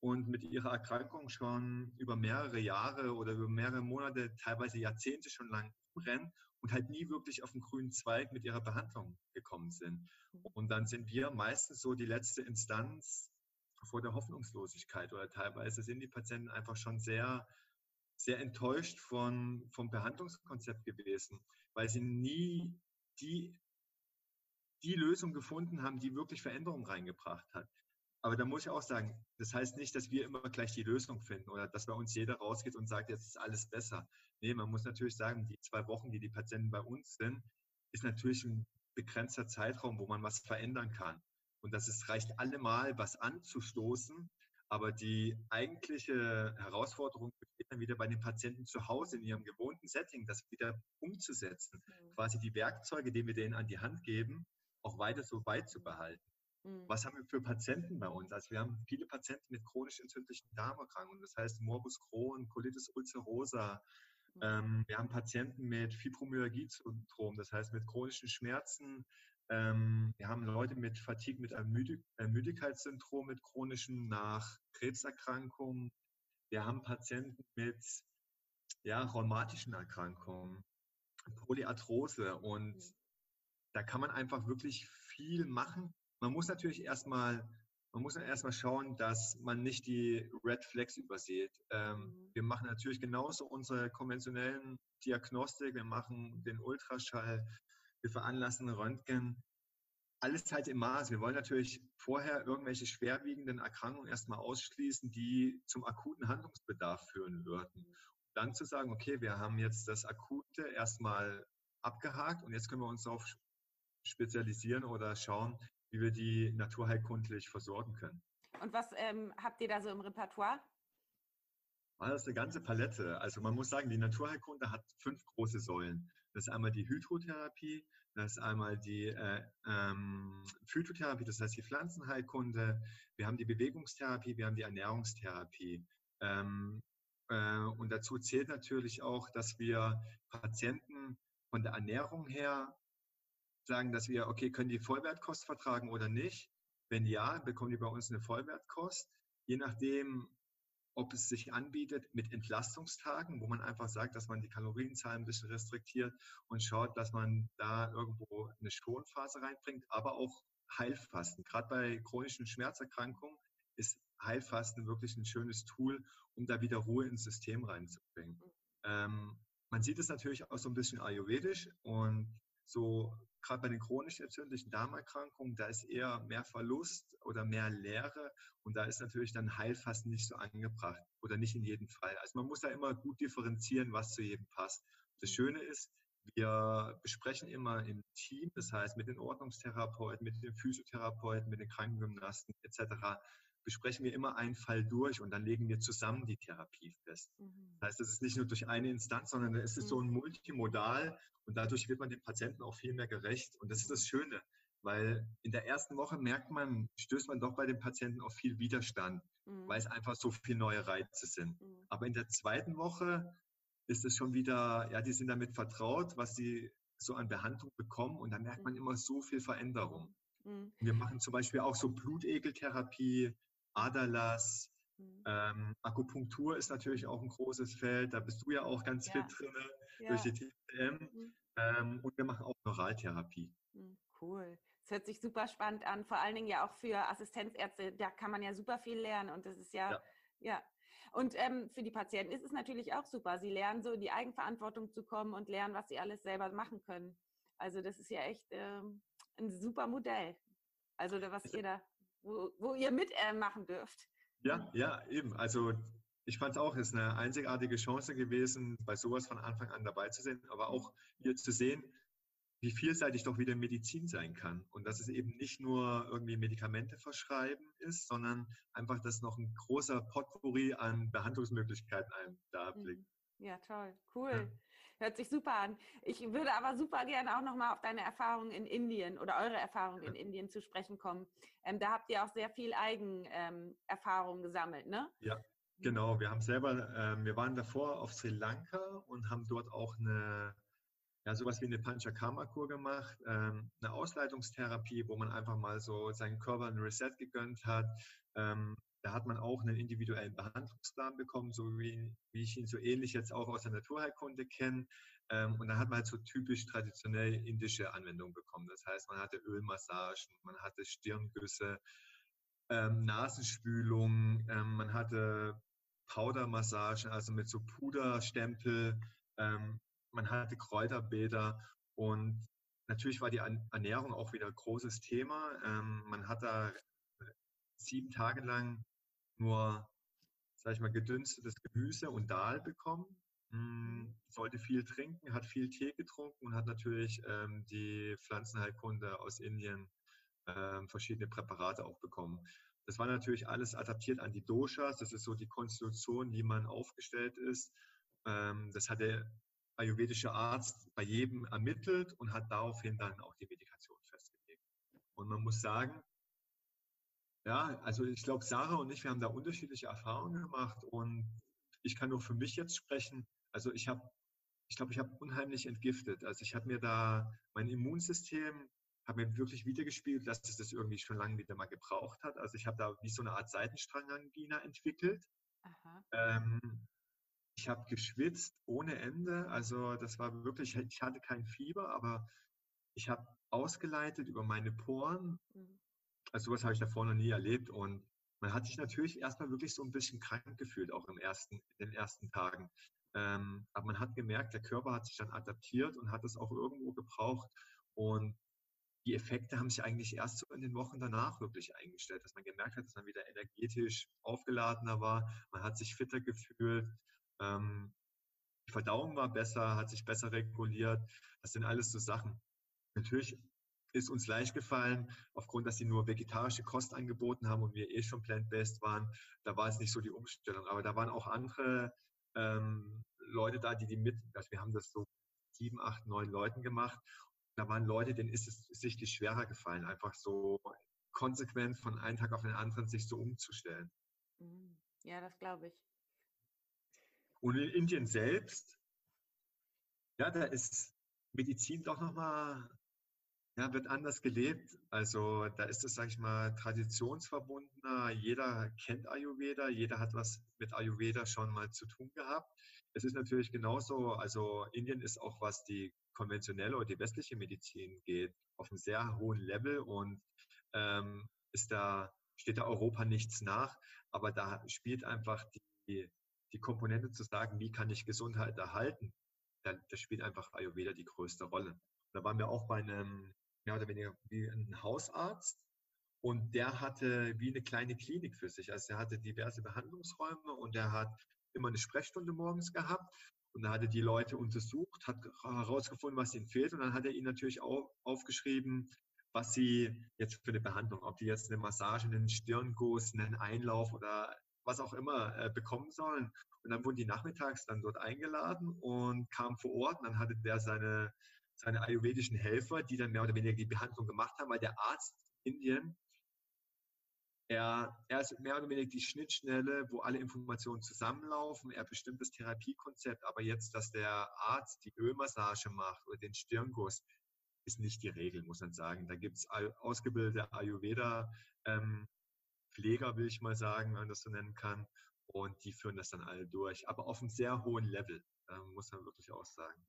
und mit ihrer Erkrankung schon über mehrere Jahre oder über mehrere Monate, teilweise Jahrzehnte schon lang rennen und halt nie wirklich auf den grünen Zweig mit ihrer Behandlung gekommen sind. Mhm. Und dann sind wir meistens so die letzte Instanz vor der Hoffnungslosigkeit oder teilweise sind die Patienten einfach schon sehr, sehr enttäuscht von, vom Behandlungskonzept gewesen, weil sie nie die, die Lösung gefunden haben, die wirklich Veränderungen reingebracht hat. Aber da muss ich auch sagen, das heißt nicht, dass wir immer gleich die Lösung finden oder dass bei uns jeder rausgeht und sagt, jetzt ist alles besser. Nee, man muss natürlich sagen, die zwei Wochen, die die Patienten bei uns sind, ist natürlich ein begrenzter Zeitraum, wo man was verändern kann. Und das ist, reicht allemal, was anzustoßen. Aber die eigentliche Herausforderung besteht dann wieder bei den Patienten zu Hause in ihrem gewohnten Setting, das wieder umzusetzen. Mhm. Quasi die Werkzeuge, die wir denen an die Hand geben, auch weiter so beizubehalten. Mhm. Was haben wir für Patienten bei uns? Also wir haben viele Patienten mit chronisch entzündlichen Darmerkrankungen, das heißt Morbus Crohn, Colitis ulcerosa. Mhm. Ähm, wir haben Patienten mit Fibromyalgie-Syndrom, das heißt mit chronischen Schmerzen. Ähm, wir haben Leute mit Fatigue, mit Ermüdigkeitssyndrom, mit chronischen nach Krebserkrankungen. Wir haben Patienten mit ja, rheumatischen Erkrankungen, Polyarthrose und mhm. da kann man einfach wirklich viel machen man muss natürlich erstmal, man muss erstmal schauen, dass man nicht die Red Flags übersieht. Ähm, mhm. Wir machen natürlich genauso unsere konventionellen Diagnostik, wir machen den Ultraschall, wir veranlassen Röntgen. Alles halt im Maß. Wir wollen natürlich vorher irgendwelche schwerwiegenden Erkrankungen erstmal ausschließen, die zum akuten Handlungsbedarf führen würden. Dann zu sagen, okay, wir haben jetzt das Akute erstmal abgehakt und jetzt können wir uns darauf spezialisieren oder schauen, wie wir die naturheilkundlich versorgen können. Und was ähm, habt ihr da so im Repertoire? Ah, das ist eine ganze Palette. Also man muss sagen, die Naturheilkunde hat fünf große Säulen. Das ist einmal die Hydrotherapie, das ist einmal die äh, ähm, Phytotherapie, das heißt die Pflanzenheilkunde. Wir haben die Bewegungstherapie, wir haben die Ernährungstherapie. Ähm, Äh, und dazu zählt natürlich auch, dass wir Patienten von der Ernährung her sagen, dass wir, okay, können die Vollwertkost vertragen oder nicht? Wenn ja, bekommen die bei uns eine Vollwertkost. Je nachdem, ob es sich anbietet mit Entlastungstagen, wo man einfach sagt, dass man die Kalorienzahl ein bisschen restriktiert und schaut, dass man da irgendwo eine Schonphase reinbringt, aber auch Heilfasten. Gerade bei chronischen Schmerzerkrankungen ist Heilfasten wirklich ein schönes Tool, um da wieder Ruhe ins System reinzubringen. Mhm. Ähm, man sieht es natürlich auch so ein bisschen ayurvedisch und so gerade bei den chronisch entzündlichen Darmerkrankungen, da ist eher mehr Verlust oder mehr Leere und da ist natürlich dann Heilfasten nicht so angebracht oder nicht in jedem Fall. Also man muss da immer gut differenzieren, was zu jedem passt. Das. Schöne ist, wir besprechen immer im Team, das heißt mit den Ordnungstherapeuten, mit den Physiotherapeuten, mit den Krankengymnasten etc., besprechen wir immer einen Fall durch und dann legen wir zusammen die Therapie fest. Mhm. Das heißt, es ist nicht nur durch eine Instanz, sondern es ist mhm. so ein Multimodal und dadurch wird man dem Patienten auch viel mehr gerecht. Und das ist das Schöne, weil in der ersten Woche merkt man, stößt man doch bei den Patienten auf viel Widerstand, mhm. weil es einfach so viele neue Reize sind. Mhm. Aber in der zweiten Woche ist es schon wieder, ja, die sind damit vertraut, was sie so an Behandlung bekommen und da merkt man mhm. immer so viel Veränderung. Mhm. Wir machen zum Beispiel auch so Blutegeltherapie, Aderlass. Mhm. Ähm, Akupunktur ist natürlich auch ein großes Feld. Da bist du ja auch ganz ja. fit drin ja. durch die TCM. Mhm. Ähm, und wir machen auch Neuraltherapie. Mhm, cool. Das hört sich super spannend an. Vor allen Dingen ja auch für Assistenzärzte. Da kann man ja super viel lernen. Und das ist ja, ja. ja. Und ähm, für die Patienten ist es natürlich auch super. Sie lernen so in die Eigenverantwortung zu kommen und lernen, was sie alles selber machen können. Also das ist ja echt ähm, ein super Modell. Also was ihr da wo, wo ihr mitmachen äh, dürft. Ja, ja, eben. Also ich fand es auch, es ist eine einzigartige Chance gewesen, bei sowas von Anfang an dabei zu sein, aber auch hier zu sehen, wie vielseitig doch wieder Medizin sein kann. Und dass es eben nicht nur irgendwie Medikamente verschreiben ist, sondern einfach, dass noch ein großer Potpourri an Behandlungsmöglichkeiten einem da blickt. Mhm. Ja, toll, cool. Ja. Hört sich super an. Ich würde aber super gerne auch nochmal auf deine Erfahrungen in Indien oder eure Erfahrungen in Indien zu sprechen kommen. Ähm, da habt ihr auch sehr viel Eigenerfahrung ähm, gesammelt, ne? Ja, genau. Wir haben selber, ähm, wir waren davor auf Sri Lanka und haben dort auch eine, ja, sowas wie eine Panchakarma-Kur gemacht, ähm, eine Ausleitungstherapie, wo man einfach mal so seinen Körper ein Reset gegönnt hat, ähm, da hat man auch einen individuellen Behandlungsplan bekommen, so wie, wie ich ihn so ähnlich jetzt auch aus der Naturheilkunde kenne. Ähm, und dann hat man halt so typisch traditionell indische Anwendungen bekommen. Das heißt, man hatte Ölmassagen, man hatte Stirngüsse, ähm, Nasenspülung, ähm, man hatte Powdermassagen, also mit so Puderstempel, ähm, man hatte Kräuterbäder und natürlich war die Ernährung auch wieder ein großes Thema. Ähm, man hat da sieben Tage lang nur, sag ich mal, gedünstetes Gemüse und Dahl bekommen. Mm, sollte viel trinken, hat viel Tee getrunken und hat natürlich ähm, die Pflanzenheilkunde aus Indien ähm, verschiedene Präparate auch bekommen. Das war natürlich alles adaptiert an die Doshas. Das ist so die Konstitution, wie man aufgestellt ist. Ähm, das hat der ayurvedische Arzt bei jedem ermittelt und hat daraufhin dann auch die Medikation festgelegt. Und man muss sagen, ja, also ich glaube, Sarah und ich, wir haben da unterschiedliche Erfahrungen gemacht und ich kann nur für mich jetzt sprechen. Also ich habe, ich glaube, ich habe unheimlich entgiftet. Also ich habe mir da mein Immunsystem habe mir wirklich wiedergespielt, dass es das irgendwie schon lange wieder mal gebraucht hat. Also ich habe da wie so eine Art Seitenstrangangina entwickelt. Ähm, ich habe geschwitzt ohne Ende. Also das war wirklich, ich hatte kein Fieber, aber ich habe ausgeleitet über meine Poren. Mhm. Also sowas habe ich davor noch nie erlebt und man hat sich natürlich erstmal wirklich so ein bisschen krank gefühlt, auch im ersten, in den ersten Tagen. Ähm, aber man hat gemerkt, der Körper hat sich dann adaptiert und hat es auch irgendwo gebraucht. Und die Effekte haben sich eigentlich erst so in den Wochen danach wirklich eingestellt, dass man gemerkt hat, dass man wieder energetisch aufgeladener war, man hat sich fitter gefühlt, ähm, die Verdauung war besser, hat sich besser reguliert. Das sind alles so Sachen. Natürlich ist uns leicht gefallen, aufgrund, dass sie nur vegetarische Kost angeboten haben und wir eh schon plant-based waren. Da war es nicht so die Umstellung. Aber da waren auch andere ähm, Leute da, die die mit, also wir haben das so sieben, acht, neun Leuten gemacht. Da waren Leute, denen ist es sichtlich schwerer gefallen, einfach so konsequent von einem Tag auf den anderen sich so umzustellen. Mhm. Ja, das glaube ich. Und in Indien selbst, ja, da ist Medizin doch nochmal, ja, wird anders gelebt. Also da ist es, sag ich mal, traditionsverbundener. Jeder kennt Ayurveda, jeder hat was mit Ayurveda schon mal zu tun gehabt. Es ist natürlich genauso, also Indien ist auch, was die konventionelle oder die westliche Medizin geht, auf einem sehr hohen Level und ähm, ist da, steht da Europa nichts nach. Aber da spielt einfach die, die Komponente zu sagen, wie kann ich Gesundheit erhalten, da, da spielt einfach Ayurveda die größte Rolle. Da waren wir auch bei einem, mehr oder weniger wie ein Hausarzt und der hatte wie eine kleine Klinik für sich. Also er hatte diverse Behandlungsräume und er hat immer eine Sprechstunde morgens gehabt und er hatte die Leute untersucht, hat herausgefunden, was ihnen fehlt und dann hat er ihnen natürlich auch aufgeschrieben, was sie jetzt für eine Behandlung, ob die jetzt eine Massage, einen Stirnguss, einen Einlauf oder was auch immer äh, bekommen sollen. Und dann wurden die nachmittags dann dort eingeladen und kamen vor Ort. Und dann hatte der seine, seine ayurvedischen Helfer, die dann mehr oder weniger die Behandlung gemacht haben, weil der Arzt in Indien, er, er ist mehr oder weniger die Schnittstelle, wo alle Informationen zusammenlaufen. Er bestimmt das Therapiekonzept, aber jetzt, dass der Arzt die Ölmassage macht oder den Stirnguss, ist nicht die Regel, muss man sagen. Da gibt es ausgebildete Ayurveda- ähm, will ich mal sagen, wenn man das so nennen kann. Und die führen das dann alle durch, aber auf einem sehr hohen Level, äh, muss man wirklich auch sagen.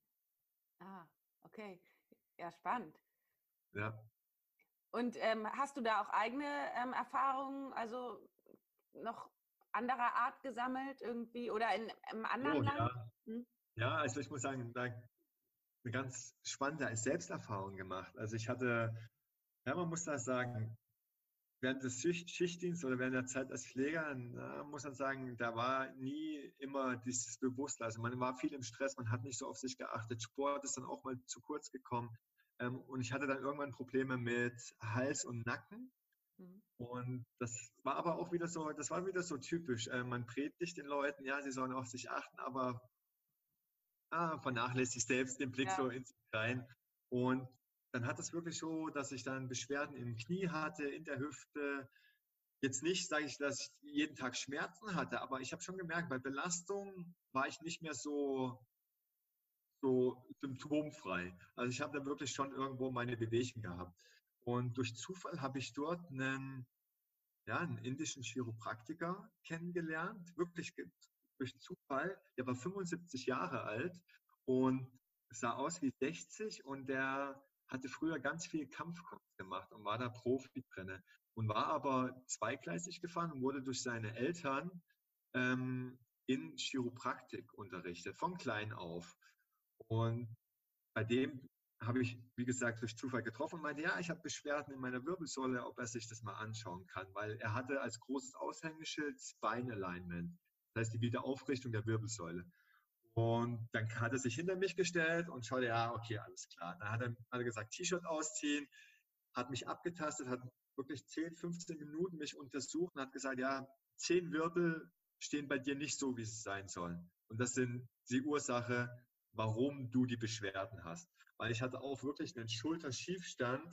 Okay. Ja, spannend. Ja. Und ähm, hast du da auch eigene ähm, Erfahrungen, also noch anderer Art gesammelt irgendwie oder in einem anderen oh, Land? Ja. Hm? ja, also ich muss sagen, da eine ganz spannende Selbsterfahrung gemacht. Also ich hatte, ja, man muss da sagen, während des Schichtdienstes oder während der Zeit als Pfleger, na, muss man sagen, da war nie immer dieses Bewusstsein. Also man war viel im Stress, man hat nicht so auf sich geachtet. Sport ist dann auch mal zu kurz gekommen. Ähm, und ich hatte dann irgendwann Probleme mit Hals und Nacken. Mhm. Und das war aber auch wieder so, das war wieder so typisch. Äh, man predigt den Leuten, ja, sie sollen auf sich achten, aber ah, vernachlässigt selbst den Blick ja. so in sich rein. Und dann hat es wirklich so, dass ich dann Beschwerden im Knie hatte, in der Hüfte. Jetzt nicht, sage ich, dass ich jeden Tag Schmerzen hatte, aber ich habe schon gemerkt, bei Belastung war ich nicht mehr so, so symptomfrei. Also ich habe da wirklich schon irgendwo meine Bewegung gehabt. Und durch Zufall habe ich dort einen, ja, einen indischen Chiropraktiker kennengelernt, wirklich durch Zufall. Der war 75 Jahre alt und sah aus wie 60 und der hatte früher ganz viel Kampfkunst gemacht und war da Profi drin und war aber zweigleisig gefahren und wurde durch seine Eltern ähm, in Chiropraktik unterrichtet, von klein auf. Und bei dem habe ich, wie gesagt, durch Zufall getroffen und meinte, ja, ich habe Beschwerden in meiner Wirbelsäule, ob er sich das mal anschauen kann, weil er hatte als großes Aushängeschild Spine Alignment, das heißt die Wiederaufrichtung der Wirbelsäule. Und dann hat er sich hinter mich gestellt und schaute, ja, okay, alles klar. Dann hat er, hat er gesagt, T-Shirt ausziehen, hat mich abgetastet, hat wirklich 10, 15 Minuten mich untersucht und hat gesagt, ja, zehn Wirbel stehen bei dir nicht so, wie sie sein sollen. Und das sind die Ursache, warum du die Beschwerden hast. Weil ich hatte auch wirklich einen Schulterschiefstand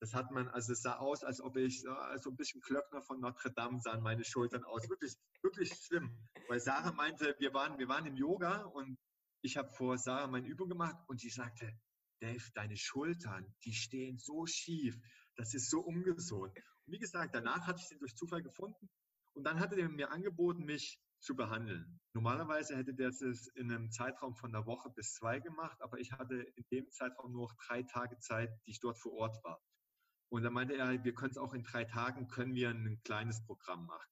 das hat man, also es sah aus, als ob ich äh, so ein bisschen Klöckner von Notre Dame sahen meine Schultern aus. Wirklich, wirklich schlimm. Weil Sarah meinte, wir waren, wir waren im Yoga und ich habe vor Sarah meine Übung gemacht und sie sagte, Dave, deine Schultern, die stehen so schief. Das ist so ungesund. Und wie gesagt, danach hatte ich den durch Zufall gefunden und dann hatte er mir angeboten, mich zu behandeln. Normalerweise hätte der es in einem Zeitraum von einer Woche bis zwei gemacht, aber ich hatte in dem Zeitraum nur drei Tage Zeit, die ich dort vor Ort war. Und dann meinte er, wir können es auch in drei Tagen, können wir ein kleines Programm machen.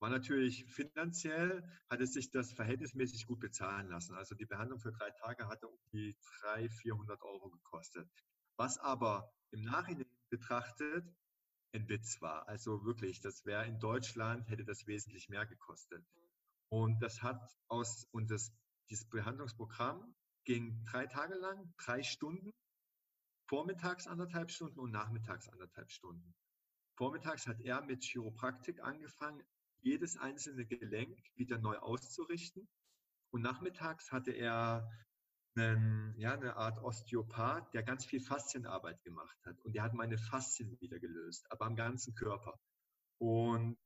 War natürlich finanziell, hat es sich das verhältnismäßig gut bezahlen lassen. Also die Behandlung für drei Tage hatte um die 300, 400 Euro gekostet. Was aber im Nachhinein betrachtet ein Witz war. Also wirklich, das wäre in Deutschland, hätte das wesentlich mehr gekostet. Und das hat aus, und das, dieses Behandlungsprogramm ging drei Tage lang, drei Stunden vormittags anderthalb Stunden und nachmittags anderthalb Stunden. Vormittags hat er mit Chiropraktik angefangen, jedes einzelne Gelenk wieder neu auszurichten. Und nachmittags hatte er einen, ja, eine Art Osteopath, der ganz viel Faszienarbeit gemacht hat. Und der hat meine Faszien wieder gelöst, aber am ganzen Körper. Und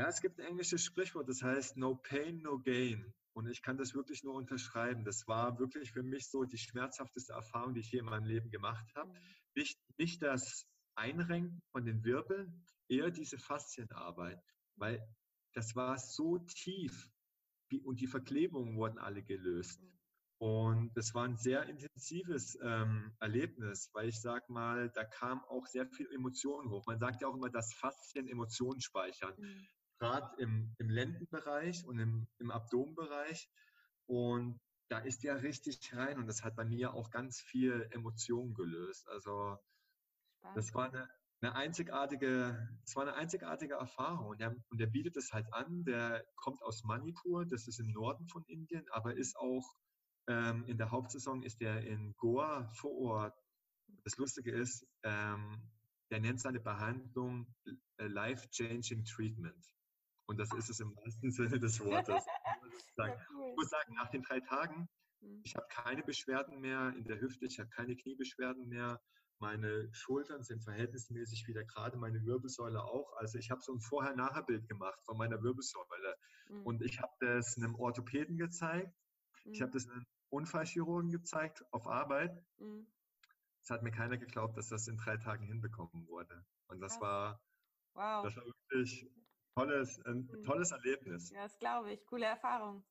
Ja, es gibt ein englisches Sprichwort, das heißt No Pain, No Gain. Und ich kann das wirklich nur unterschreiben. Das war wirklich für mich so die schmerzhafteste Erfahrung, die ich je in meinem Leben gemacht habe. Mhm. Nicht, nicht das Einrenken von den Wirbeln, eher diese Faszienarbeit, weil das war so tief und die Verklebungen wurden alle gelöst. Mhm. Und das war ein sehr intensives ähm, Erlebnis, weil ich sag mal, da kam auch sehr viel Emotionen hoch. Man sagt ja auch immer, dass Faszien Emotionen speichern. Mhm. Gerade im, im Lendenbereich und im, im Abdomenbereich. Und da ist ja richtig rein und das hat bei mir auch ganz viel Emotionen gelöst. Also Spannend. das war eine, eine einzigartige, es war eine einzigartige Erfahrung. Und der, und der bietet es halt an. Der kommt aus Manipur, das ist im Norden von Indien, aber ist auch ähm, in der Hauptsaison ist er in Goa vor Ort. Das Lustige ist, ähm, der nennt seine Behandlung äh, Life-Changing Treatment. Und das ist es im wahrsten Sinne des Wortes. Ich muss sagen, nach den drei Tagen, hm. ich habe keine Beschwerden mehr in der Hüfte, ich habe keine Kniebeschwerden mehr. Meine Schultern sind verhältnismäßig wieder gerade, meine Wirbelsäule auch. Also ich habe so ein Vorher-Nachher-Bild gemacht von meiner Wirbelsäule. Mhm. Und ich habe das einem Orthopäden gezeigt. Mhm. Ich habe das einem Unfallchirurgen gezeigt auf Arbeit. Mhm. Es hat mir keiner geglaubt, dass das in drei Tagen hinbekommen wurde. Und das war, wow. das war wirklich tolles, ein mhm. tolles Erlebnis. Ja, das glaube ich. Coole Erfahrung.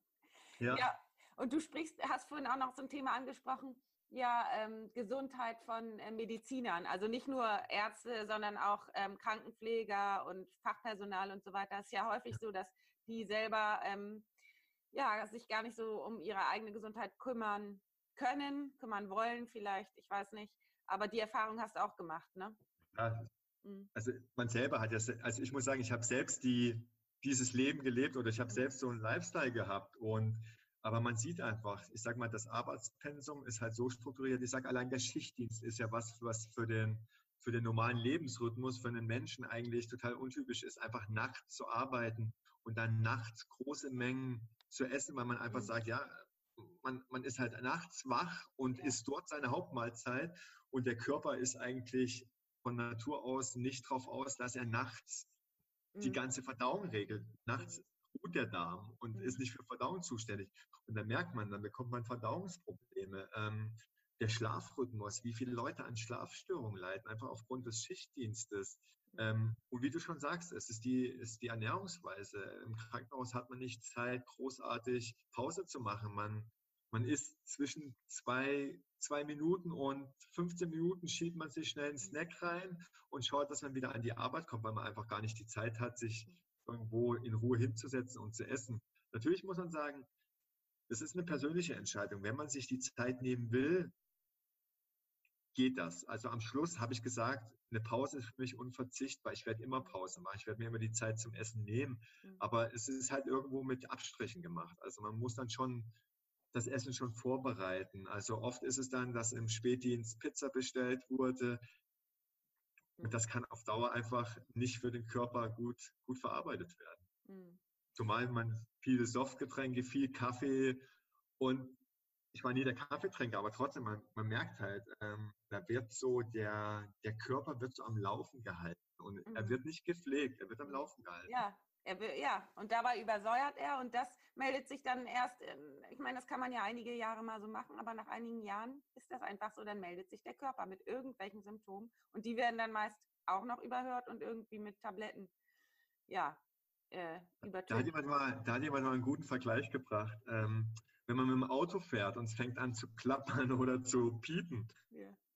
Ja. ja. Und du sprichst, hast vorhin auch noch so ein Thema angesprochen, ja, ähm, Gesundheit von äh, Medizinern. Also nicht nur Ärzte, sondern auch ähm, Krankenpfleger und Fachpersonal und so weiter. Es ist ja häufig so, dass die selber ähm, ja, sich gar nicht so um ihre eigene Gesundheit kümmern können, kümmern wollen vielleicht, ich weiß nicht. Aber die Erfahrung hast du auch gemacht, ne? Ja, mhm. also man selber hat ja, also ich muss sagen, ich habe selbst die, dieses Leben gelebt oder ich habe mhm. selbst so einen Lifestyle gehabt und aber man sieht einfach, ich sage mal, das Arbeitspensum ist halt so strukturiert. Ich sage, allein der Schichtdienst ist ja was, was für den, für den normalen Lebensrhythmus für einen Menschen eigentlich total untypisch ist, einfach nachts zu arbeiten und dann nachts große Mengen zu essen, weil man einfach mhm. sagt, ja, man, man ist halt nachts wach und ja. isst dort seine Hauptmahlzeit und der Körper ist eigentlich von Natur aus nicht darauf aus, dass er nachts mhm. die ganze Verdauung regelt. Nachts mhm. ruht der Darm und mhm. ist nicht für Verdauung zuständig. Und dann merkt man, dann bekommt man Verdauungsprobleme. Ähm, der Schlafrhythmus, wie viele Leute an Schlafstörungen leiden, einfach aufgrund des Schichtdienstes. Mhm. Ähm, und wie du schon sagst, es ist die, ist die Ernährungsweise. Im Krankenhaus hat man nicht Zeit, großartig Pause zu machen. Man, man isst zwischen zwei, zwei Minuten und 15 Minuten, schiebt man sich schnell einen Snack rein und schaut, dass man wieder an die Arbeit kommt, weil man einfach gar nicht die Zeit hat, sich irgendwo in Ruhe hinzusetzen und zu essen. Natürlich muss man sagen, es ist eine persönliche Entscheidung. Wenn man sich die Zeit nehmen will, geht das. Also am Schluss habe ich gesagt, eine Pause ist für mich unverzichtbar. Ich werde immer Pause machen. Ich werde mir immer die Zeit zum Essen nehmen. Mhm. Aber es ist halt irgendwo mit Abstrichen gemacht. Also man muss dann schon das Essen schon vorbereiten. Also oft ist es dann, dass im Spätdienst Pizza bestellt wurde. Und das kann auf Dauer einfach nicht für den Körper gut, gut verarbeitet werden. Mhm. Zumal man viele Softgetränke, viel Kaffee und ich war nie der Kaffeetrinker, aber trotzdem, man, man merkt halt, ähm, da wird so, der, der Körper wird so am Laufen gehalten und mhm. er wird nicht gepflegt, er wird am Laufen gehalten. Ja, er will, ja, und dabei übersäuert er und das meldet sich dann erst, ich meine, das kann man ja einige Jahre mal so machen, aber nach einigen Jahren ist das einfach so, dann meldet sich der Körper mit irgendwelchen Symptomen und die werden dann meist auch noch überhört und irgendwie mit Tabletten, ja, äh, übertönt. Da hat jemand mal, da hat jemand mal einen guten Vergleich gebracht. Ähm, wenn man mit dem Auto fährt und es fängt an zu klappern oder zu piepen.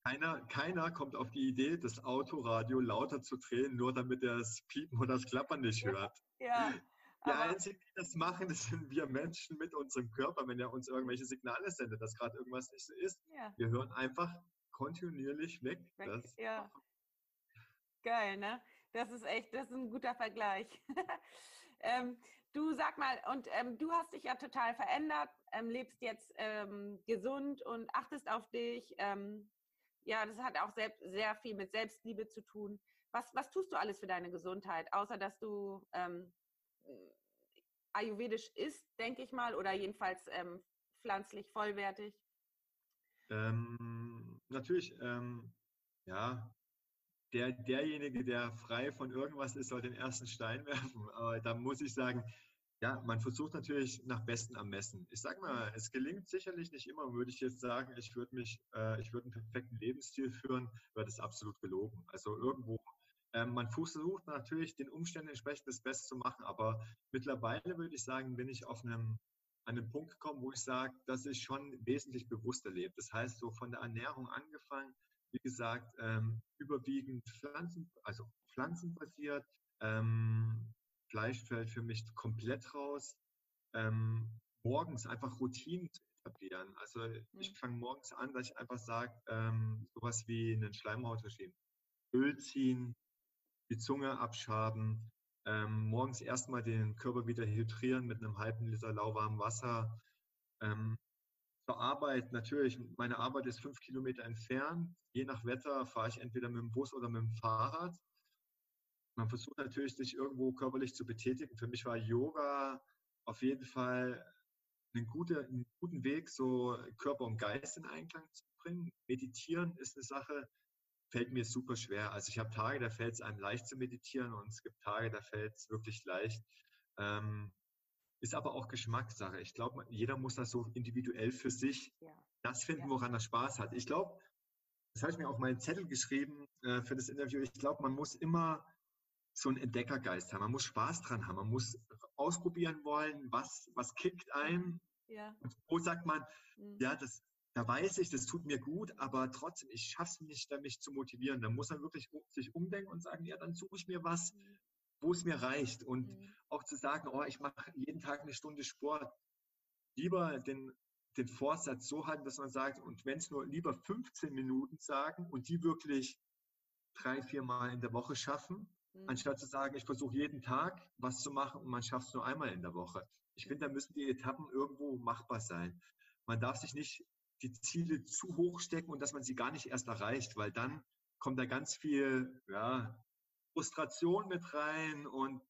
Keiner, keiner kommt auf die Idee, das Autoradio lauter zu drehen, nur damit er das Piepen oder das Klappern nicht hört. Ja. Die Einzigen, die das machen, das sind wir Menschen mit unserem Körper, wenn er uns irgendwelche Signale sendet, dass gerade irgendwas nicht so ist. Ja. Wir hören einfach kontinuierlich weg. weg das ja. Geil, ne? Das ist echt, das ist ein guter Vergleich. ähm, du sag mal, und ähm, du hast dich ja total verändert, ähm, lebst jetzt ähm, gesund und achtest auf dich. Ähm, ja, das hat auch selbst, sehr viel mit Selbstliebe zu tun. Was, was tust du alles für deine Gesundheit, außer dass du ähm, ayurvedisch isst, denke ich mal, oder jedenfalls pflanzlich vollwertig? natürlich, ja, der, derjenige, der frei von irgendwas ist, soll den ersten Stein werfen. Aber da muss ich sagen, ja, man versucht natürlich nach Besten am Messen. Ich sage mal, es gelingt sicherlich nicht immer, würde ich jetzt sagen, ich würde mich, äh, ich würde einen perfekten Lebensstil führen, wird es absolut gelogen. Also irgendwo, äh, man versucht natürlich den Umständen entsprechend das Beste zu machen, aber mittlerweile würde ich sagen, bin ich auf einem, an einem Punkt gekommen, wo ich sage, dass ich schon wesentlich bewusster lebe. Das heißt, so von der Ernährung angefangen, wie gesagt, ähm, überwiegend Pflanzen, also pflanzenbasiert, ähm, Fleisch fällt für mich komplett raus. Ähm, morgens einfach Routinen zu etablieren. Also ich mhm. fange morgens an, dass ich einfach sage, ähm, sowas wie einen Schleimhautregime. Öl ziehen, die Zunge abschaben, ähm, morgens erstmal den Körper wieder hydrieren mit einem halben Liter lauwarmem Wasser. Ähm, zur Arbeit natürlich, meine Arbeit ist fünf Kilometer entfernt. Je nach Wetter fahre ich entweder mit dem Bus oder mit dem Fahrrad man versucht natürlich, sich irgendwo körperlich zu betätigen. Für mich war Yoga auf jeden Fall einen, gute, einen guten Weg, so Körper und Geist in Einklang zu bringen. Meditieren ist eine Sache, fällt mir super schwer. Also ich habe Tage, da fällt es einem leicht zu meditieren und es gibt Tage, da fällt es wirklich leicht. Ähm, ist aber auch Geschmackssache. Ich glaube, jeder muss das so individuell für sich ja. das finden, woran er Spaß hat. Ich glaube, das habe ich mir auf meinen Zettel geschrieben äh, für das Interview. Ich glaube, man muss immer so einen Entdeckergeist haben. Man muss Spaß dran haben. Man muss ausprobieren wollen, was, was kickt einem. Ja. Und wo sagt man, mhm. ja, das, da weiß ich, das tut mir gut, aber trotzdem, ich schaffe es nicht, mich zu motivieren. Da muss man wirklich sich umdenken und sagen, ja, dann suche ich mir was, mhm. wo es mir reicht. Und mhm. auch zu sagen, oh, ich mache jeden Tag eine Stunde Sport. Lieber den, den Vorsatz so halten, dass man sagt, und wenn es nur lieber 15 Minuten sagen und die wirklich drei, vier Mal in der Woche schaffen, Mhm. Anstatt zu sagen, ich versuche jeden Tag was zu machen und man schafft es nur einmal in der Woche. Ich finde, da müssen die Etappen irgendwo machbar sein. Man darf sich nicht die Ziele zu hoch stecken und dass man sie gar nicht erst erreicht, weil dann kommt da ganz viel ja, Frustration mit rein und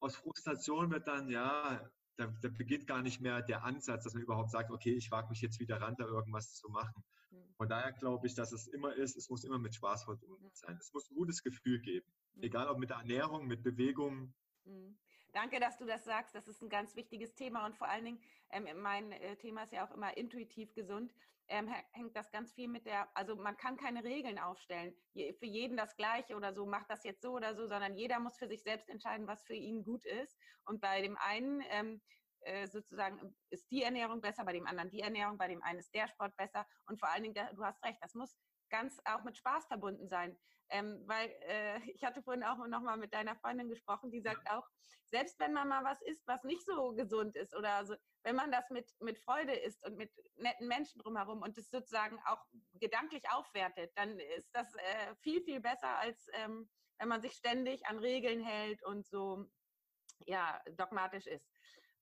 aus Frustration wird dann, ja, da, da, beginnt gar nicht mehr der Ansatz, dass man überhaupt sagt, okay, ich wage mich jetzt wieder ran, da irgendwas zu machen. Mhm. Von daher glaube ich, dass es immer ist, es muss immer mit Spaß verbunden sein. Es muss ein gutes Gefühl geben. Mhm. Egal ob mit der Ernährung, mit Bewegung. Mhm. Danke, dass du das sagst. Das ist ein ganz wichtiges Thema und vor allen Dingen, ähm, mein äh, Thema ist ja auch immer intuitiv gesund, ähm, hängt das ganz viel mit der, also man kann keine Regeln aufstellen, für jeden das Gleiche oder so, macht das jetzt so oder so, sondern jeder muss für sich selbst entscheiden, was für ihn gut ist. Und bei dem einen ähm, äh, sozusagen ist die Ernährung besser, bei dem anderen die Ernährung, bei dem einen ist der Sport besser. Und vor allen Dingen, du hast recht, das muss ganz auch mit Spaß verbunden sein. Ähm, weil äh, ich hatte vorhin auch noch mal mit deiner Freundin gesprochen, die sagt auch, selbst wenn man mal was isst, was nicht so gesund ist oder so, wenn man das mit, mit Freude isst und mit netten Menschen drumherum und das sozusagen auch gedanklich aufwertet, dann ist das äh, viel, viel besser, als ähm, wenn man sich ständig an Regeln hält und so ja, dogmatisch ist.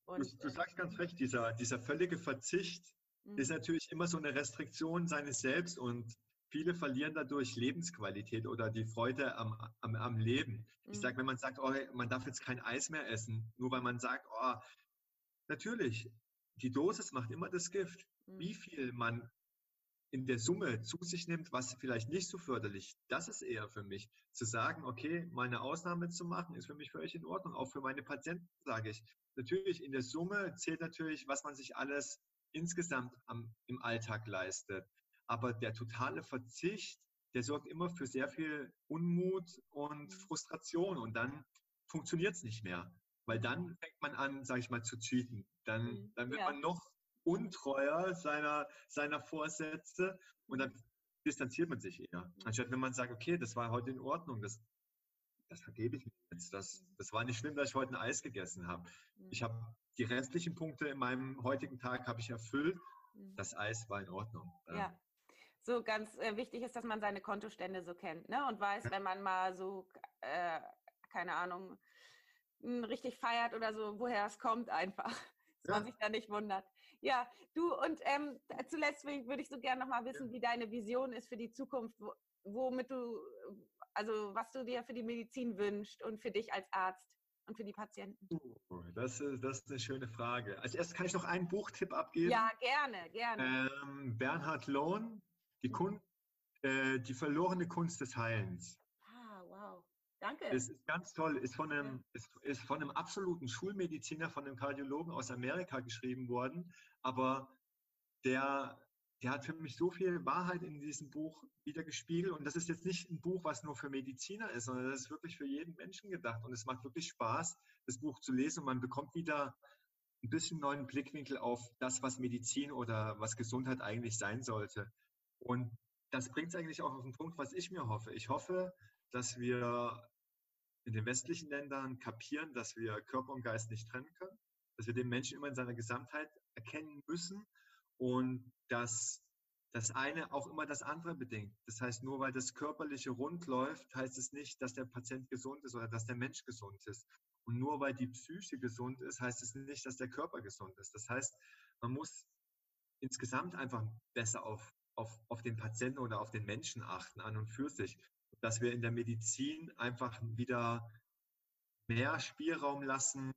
Und, du, du äh, sagst ganz recht, dieser, dieser völlige Verzicht mhm. ist natürlich immer so eine Restriktion seines Selbst und viele verlieren dadurch Lebensqualität oder die Freude am, am, am Leben. Ich mhm. sage, wenn man sagt, oh, man darf jetzt kein Eis mehr essen, nur weil man sagt, oh, natürlich, die Dosis macht immer das Gift. Mhm. Wie viel man in der Summe zu sich nimmt, was vielleicht nicht so förderlich, das ist eher für mich. Zu sagen, okay, mal eine Ausnahme zu machen, ist für mich völlig in Ordnung. Auch für meine Patienten sage ich. Natürlich, in der Summe zählt natürlich, was man sich alles insgesamt am, im Alltag leistet. Aber der totale Verzicht, der sorgt immer für sehr viel Unmut und Frustration und dann funktioniert es nicht mehr. Weil dann fängt man an, sage ich mal, zu cheaten. Dann, mhm. dann wird ja. man noch untreuer seiner, seiner Vorsätze und dann distanziert man sich eher. Mhm. Anstatt wenn man sagt, okay, das war heute in Ordnung, das, das vergebe ich mir jetzt. Das, mhm. das war nicht schlimm, dass ich heute ein Eis gegessen habe. Ich habe die restlichen Punkte in meinem heutigen Tag habe ich erfüllt. Das Eis war in Ordnung. Ja so ganz äh, wichtig ist, dass man seine Kontostände so kennt ne? und weiß, wenn man mal so, äh, keine Ahnung, richtig feiert oder so, woher es kommt einfach. Dass ja. man sich da nicht wundert. Ja, du und ähm, zuletzt würde ich so gerne nochmal wissen, ja. wie deine Vision ist für die Zukunft, womit du, also was du dir für die Medizin wünschst und für dich als Arzt und für die Patienten? Das ist, das ist eine schöne Frage. Als erstes kann ich noch einen Buchtipp abgeben. Ja, gerne, gerne. Ähm, Bernhard Lohn, die, Kun äh, die verlorene Kunst des Heilens. Ah, Danke. Das ist ganz toll. Ist von einem, ist, ist von einem absoluten Schulmediziner, von einem Kardiologen aus Amerika geschrieben worden. Aber der, der hat für mich so viel Wahrheit in diesem Buch wieder gespiegelt. Und das ist jetzt nicht ein Buch, was nur für Mediziner ist, sondern das ist wirklich für jeden Menschen gedacht. Und es macht wirklich Spaß, das Buch zu lesen. Und man bekommt wieder ein bisschen neuen Blickwinkel auf das, was Medizin oder was Gesundheit eigentlich sein sollte. Und das bringt es eigentlich auch auf den Punkt, was ich mir hoffe. Ich hoffe, dass wir in den westlichen Ländern kapieren, dass wir Körper und Geist nicht trennen können, dass wir den Menschen immer in seiner Gesamtheit erkennen müssen und dass das eine auch immer das andere bedingt. Das heißt, nur weil das Körperliche rund läuft, heißt es nicht, dass der Patient gesund ist oder dass der Mensch gesund ist. Und nur weil die Psyche gesund ist, heißt es nicht, dass der Körper gesund ist. Das heißt, man muss insgesamt einfach besser auf, auf, auf den Patienten oder auf den Menschen achten, an und für sich. Dass wir in der Medizin einfach wieder mehr Spielraum lassen,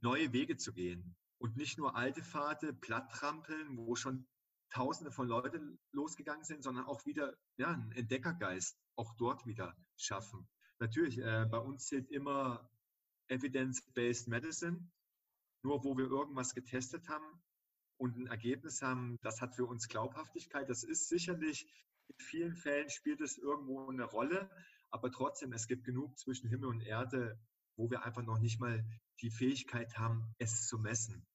neue Wege zu gehen und nicht nur alte Pfade platttrampeln, wo schon Tausende von Leuten losgegangen sind, sondern auch wieder ja, einen Entdeckergeist auch dort wieder schaffen. Natürlich, äh, bei uns zählt immer Evidence-Based Medicine. Nur wo wir irgendwas getestet haben und ein Ergebnis haben, das hat für uns Glaubhaftigkeit. Das ist sicherlich, in vielen Fällen spielt es irgendwo eine Rolle, aber trotzdem, es gibt genug zwischen Himmel und Erde, wo wir einfach noch nicht mal die Fähigkeit haben, es zu messen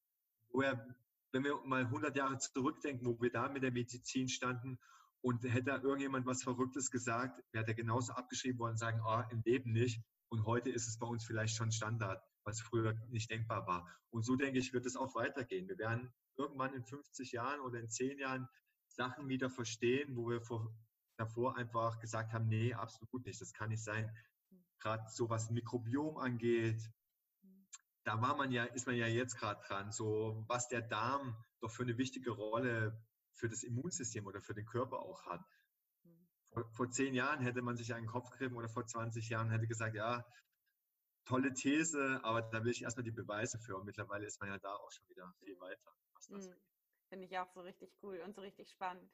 woher, wenn wir mal 100 Jahre zurückdenken, wo wir da mit der Medizin standen und hätte da irgendjemand was Verrücktes gesagt, wäre der genauso abgeschrieben worden und sagen, oh, im Leben nicht. Und heute ist es bei uns vielleicht schon Standard, was früher nicht denkbar war. Und so denke ich, wird es auch weitergehen. Wir werden irgendwann in 50 Jahren oder in 10 Jahren Sachen wieder verstehen, wo wir vor, davor einfach gesagt haben, nee, absolut nicht, das kann nicht sein. Gerade so was Mikrobiom angeht, da war man ja, ist man ja jetzt gerade dran, so was der Darm doch für eine wichtige Rolle für das Immunsystem oder für den Körper auch hat. Vor, vor zehn Jahren hätte man sich einen Kopf gerieben oder vor 20 Jahren hätte gesagt, ja, tolle These, aber da will ich erstmal die Beweise für. Und mittlerweile ist man ja da auch schon wieder viel weiter. Mhm. Finde ich auch so richtig cool und so richtig spannend.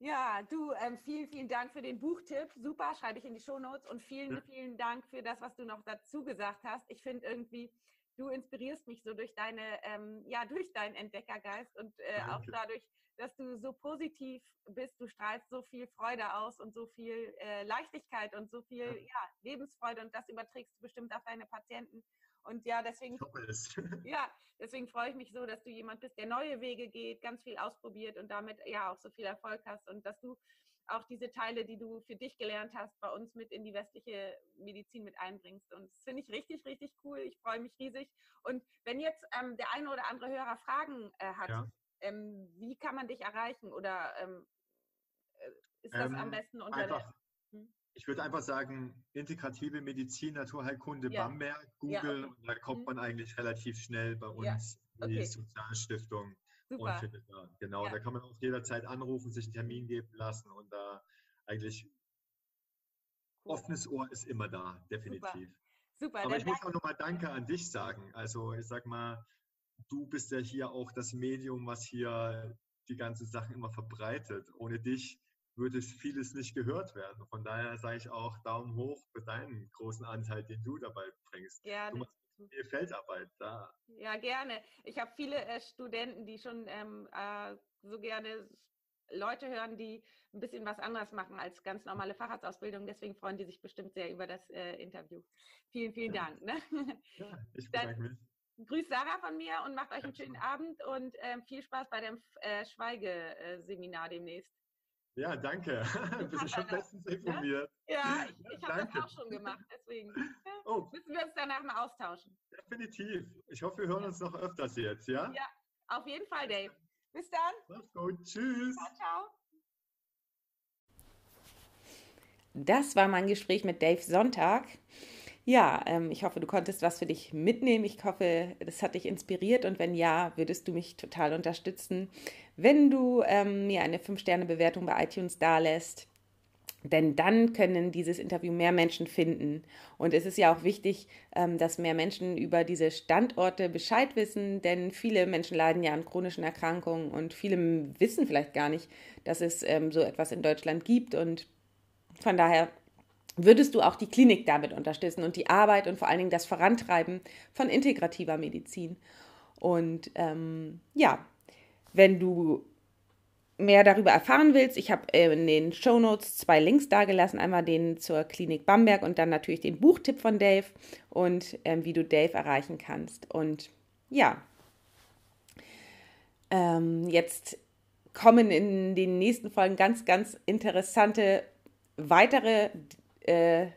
Ja, du, ähm, vielen, vielen Dank für den Buchtipp. Super, schreibe ich in die Shownotes. Und vielen, ja. vielen Dank für das, was du noch dazu gesagt hast. Ich finde irgendwie, du inspirierst mich so durch deine, ähm, ja, durch deinen Entdeckergeist und äh, auch dadurch, dass du so positiv bist. Du strahlst so viel Freude aus und so viel äh, Leichtigkeit und so viel ja. ja. Lebensfreude und das überträgst du bestimmt auf deine Patienten. Und ja, deswegen, ja, deswegen freue ich mich so, dass du jemand bist, der neue Wege geht, ganz viel ausprobiert und damit ja auch so viel Erfolg hast und dass du auch diese Teile, die du für dich gelernt hast, bei uns mit in die westliche Medizin mit einbringst. Und das finde ich richtig, richtig cool. Ich freue mich riesig. Und wenn jetzt ähm, der eine oder andere Hörer Fragen äh, hat, ja. ähm, wie kann man dich erreichen? Oder ähm, äh, ist das am ähm, besten unter einfach? Ich würde einfach sagen, integrative Medizin, Naturheilkunde ja. Bamberg, Google, ja. und da kommt mhm. man eigentlich relativ schnell bei uns ja. okay. in die Sozialstiftung Super. und findet da. Genau, da kann man auch jederzeit anrufen, sich einen Termin geben lassen und da eigentlich cool. offenes Ohr ist immer da, definitiv. Super. Super Aber ich muss auch nochmal Danke an dich sagen. Also ich sag mal, du bist ja hier auch das Medium, was hier die ganzen Sachen immer verbreitet. Ohne dich würde vieles nicht gehört werden. Von daher sage ich auch Daumen hoch für deinen großen Anteil, den du dabei bringst. Gerne. Du machst viel Feldarbeit da. Ja, gerne. Ich habe viele äh, Studenten, die schon ähm, äh, so gerne Leute hören, die ein bisschen was anderes machen als ganz normale Facharztausbildung. Deswegen freuen die sich bestimmt sehr über das äh, Interview. Vielen, vielen ja. Dank. Ne? Ja, ich bedanke mich. Grüßt Sarah von mir und macht euch einen schönen Abend und ähm, viel Spaß bei dem äh, Schweigeseminar demnächst. Ja, danke. Du bist schon bestens informiert. Ja, ich, ich habe das auch schon gemacht, deswegen oh. müssen wir uns danach mal austauschen. Definitiv. Ich hoffe, wir hören uns noch öfters jetzt, ja? Ja, auf jeden Fall, Dave. Bis dann. Mach's gut. Tschüss. Ciao, ciao. Das war mein Gespräch mit Dave Sonntag. Ja, ähm, ich hoffe, du konntest was für dich mitnehmen. Ich hoffe, das hat dich inspiriert und wenn ja, würdest du mich total unterstützen, wenn du ähm, mir eine 5-Sterne-Bewertung bei iTunes dalässt. Denn dann können dieses Interview mehr Menschen finden. Und es ist ja auch wichtig, ähm, dass mehr Menschen über diese Standorte Bescheid wissen, denn viele Menschen leiden ja an chronischen Erkrankungen und viele wissen vielleicht gar nicht, dass es ähm, so etwas in Deutschland gibt. Und von daher würdest du auch die Klinik damit unterstützen und die Arbeit und vor allen Dingen das Vorantreiben von integrativer Medizin. Und ähm, ja, wenn du mehr darüber erfahren willst, ich habe in den Show Notes zwei Links dargelassen, einmal den zur Klinik Bamberg und dann natürlich den Buchtipp von Dave und ähm, wie du Dave erreichen kannst. Und ja, ähm, jetzt kommen in den nächsten Folgen ganz, ganz interessante weitere äh,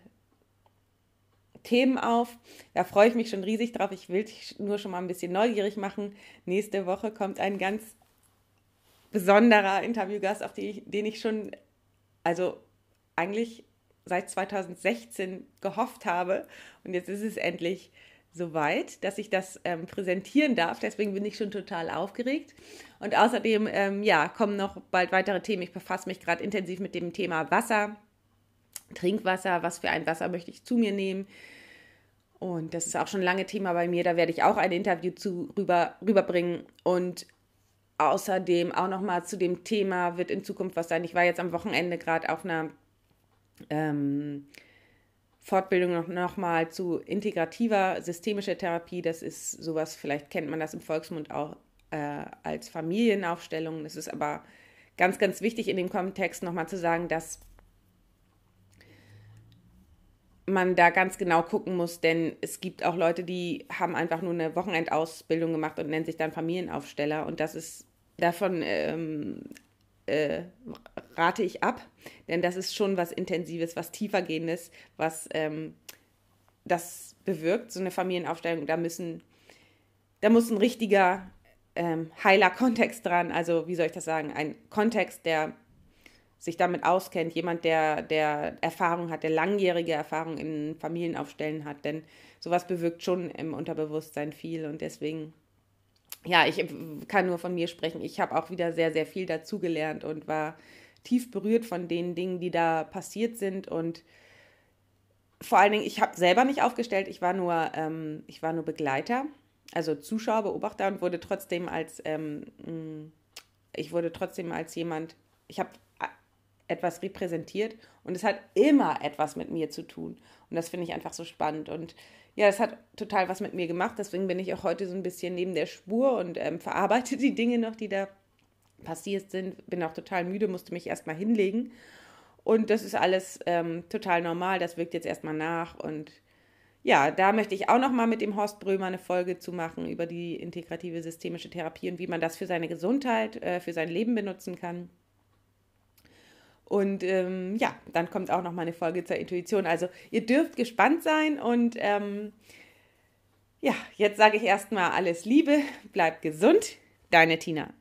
Themen auf. Da freue ich mich schon riesig drauf. Ich will dich nur schon mal ein bisschen neugierig machen. Nächste Woche kommt ein ganz besonderer Interviewgast, auf den ich, den ich schon, also eigentlich seit 2016 gehofft habe. Und jetzt ist es endlich soweit, dass ich das ähm, präsentieren darf. Deswegen bin ich schon total aufgeregt. Und außerdem, ähm, ja, kommen noch bald weitere Themen. Ich befasse mich gerade intensiv mit dem Thema Wasser, Trinkwasser. Was für ein Wasser möchte ich zu mir nehmen? Und das ist auch schon lange Thema bei mir. Da werde ich auch ein Interview zu rüber, rüberbringen. Und außerdem auch noch mal zu dem Thema wird in Zukunft was sein. Ich war jetzt am Wochenende gerade auf einer ähm, Fortbildung noch, noch zu integrativer systemischer Therapie. Das ist sowas, vielleicht kennt man das im Volksmund auch äh, als Familienaufstellung. Das ist aber ganz, ganz wichtig in dem Kontext nochmal zu sagen, dass man da ganz genau gucken muss, denn es gibt auch Leute, die haben einfach nur eine Wochenendausbildung gemacht und nennen sich dann Familienaufsteller. Und das ist davon ähm, äh, rate ich ab, denn das ist schon was Intensives, was tiefergehendes, was ähm, das bewirkt, so eine Familienaufstellung. Da müssen, da muss ein richtiger ähm, heiler Kontext dran, also wie soll ich das sagen, ein Kontext, der sich damit auskennt, jemand, der, der Erfahrung hat, der langjährige Erfahrung in Familienaufstellen hat, denn sowas bewirkt schon im Unterbewusstsein viel und deswegen ja, ich kann nur von mir sprechen. Ich habe auch wieder sehr, sehr viel dazugelernt und war tief berührt von den Dingen, die da passiert sind. Und vor allen Dingen, ich habe selber nicht aufgestellt, ich war nur, ähm, ich war nur Begleiter, also Zuschauer, Beobachter und wurde trotzdem als, ähm, ich wurde trotzdem als jemand, ich habe etwas repräsentiert und es hat immer etwas mit mir zu tun. Und das finde ich einfach so spannend. Und ja, es hat total was mit mir gemacht. Deswegen bin ich auch heute so ein bisschen neben der Spur und ähm, verarbeite die Dinge noch, die da passiert sind. Bin auch total müde, musste mich erstmal hinlegen. Und das ist alles ähm, total normal. Das wirkt jetzt erstmal nach. Und ja, da möchte ich auch noch mal mit dem Horst Brömer eine Folge zu machen über die integrative systemische Therapie und wie man das für seine Gesundheit, äh, für sein Leben benutzen kann. Und ähm, ja, dann kommt auch noch mal eine Folge zur Intuition. Also ihr dürft gespannt sein und ähm, ja, jetzt sage ich erstmal alles Liebe, bleibt gesund, deine Tina.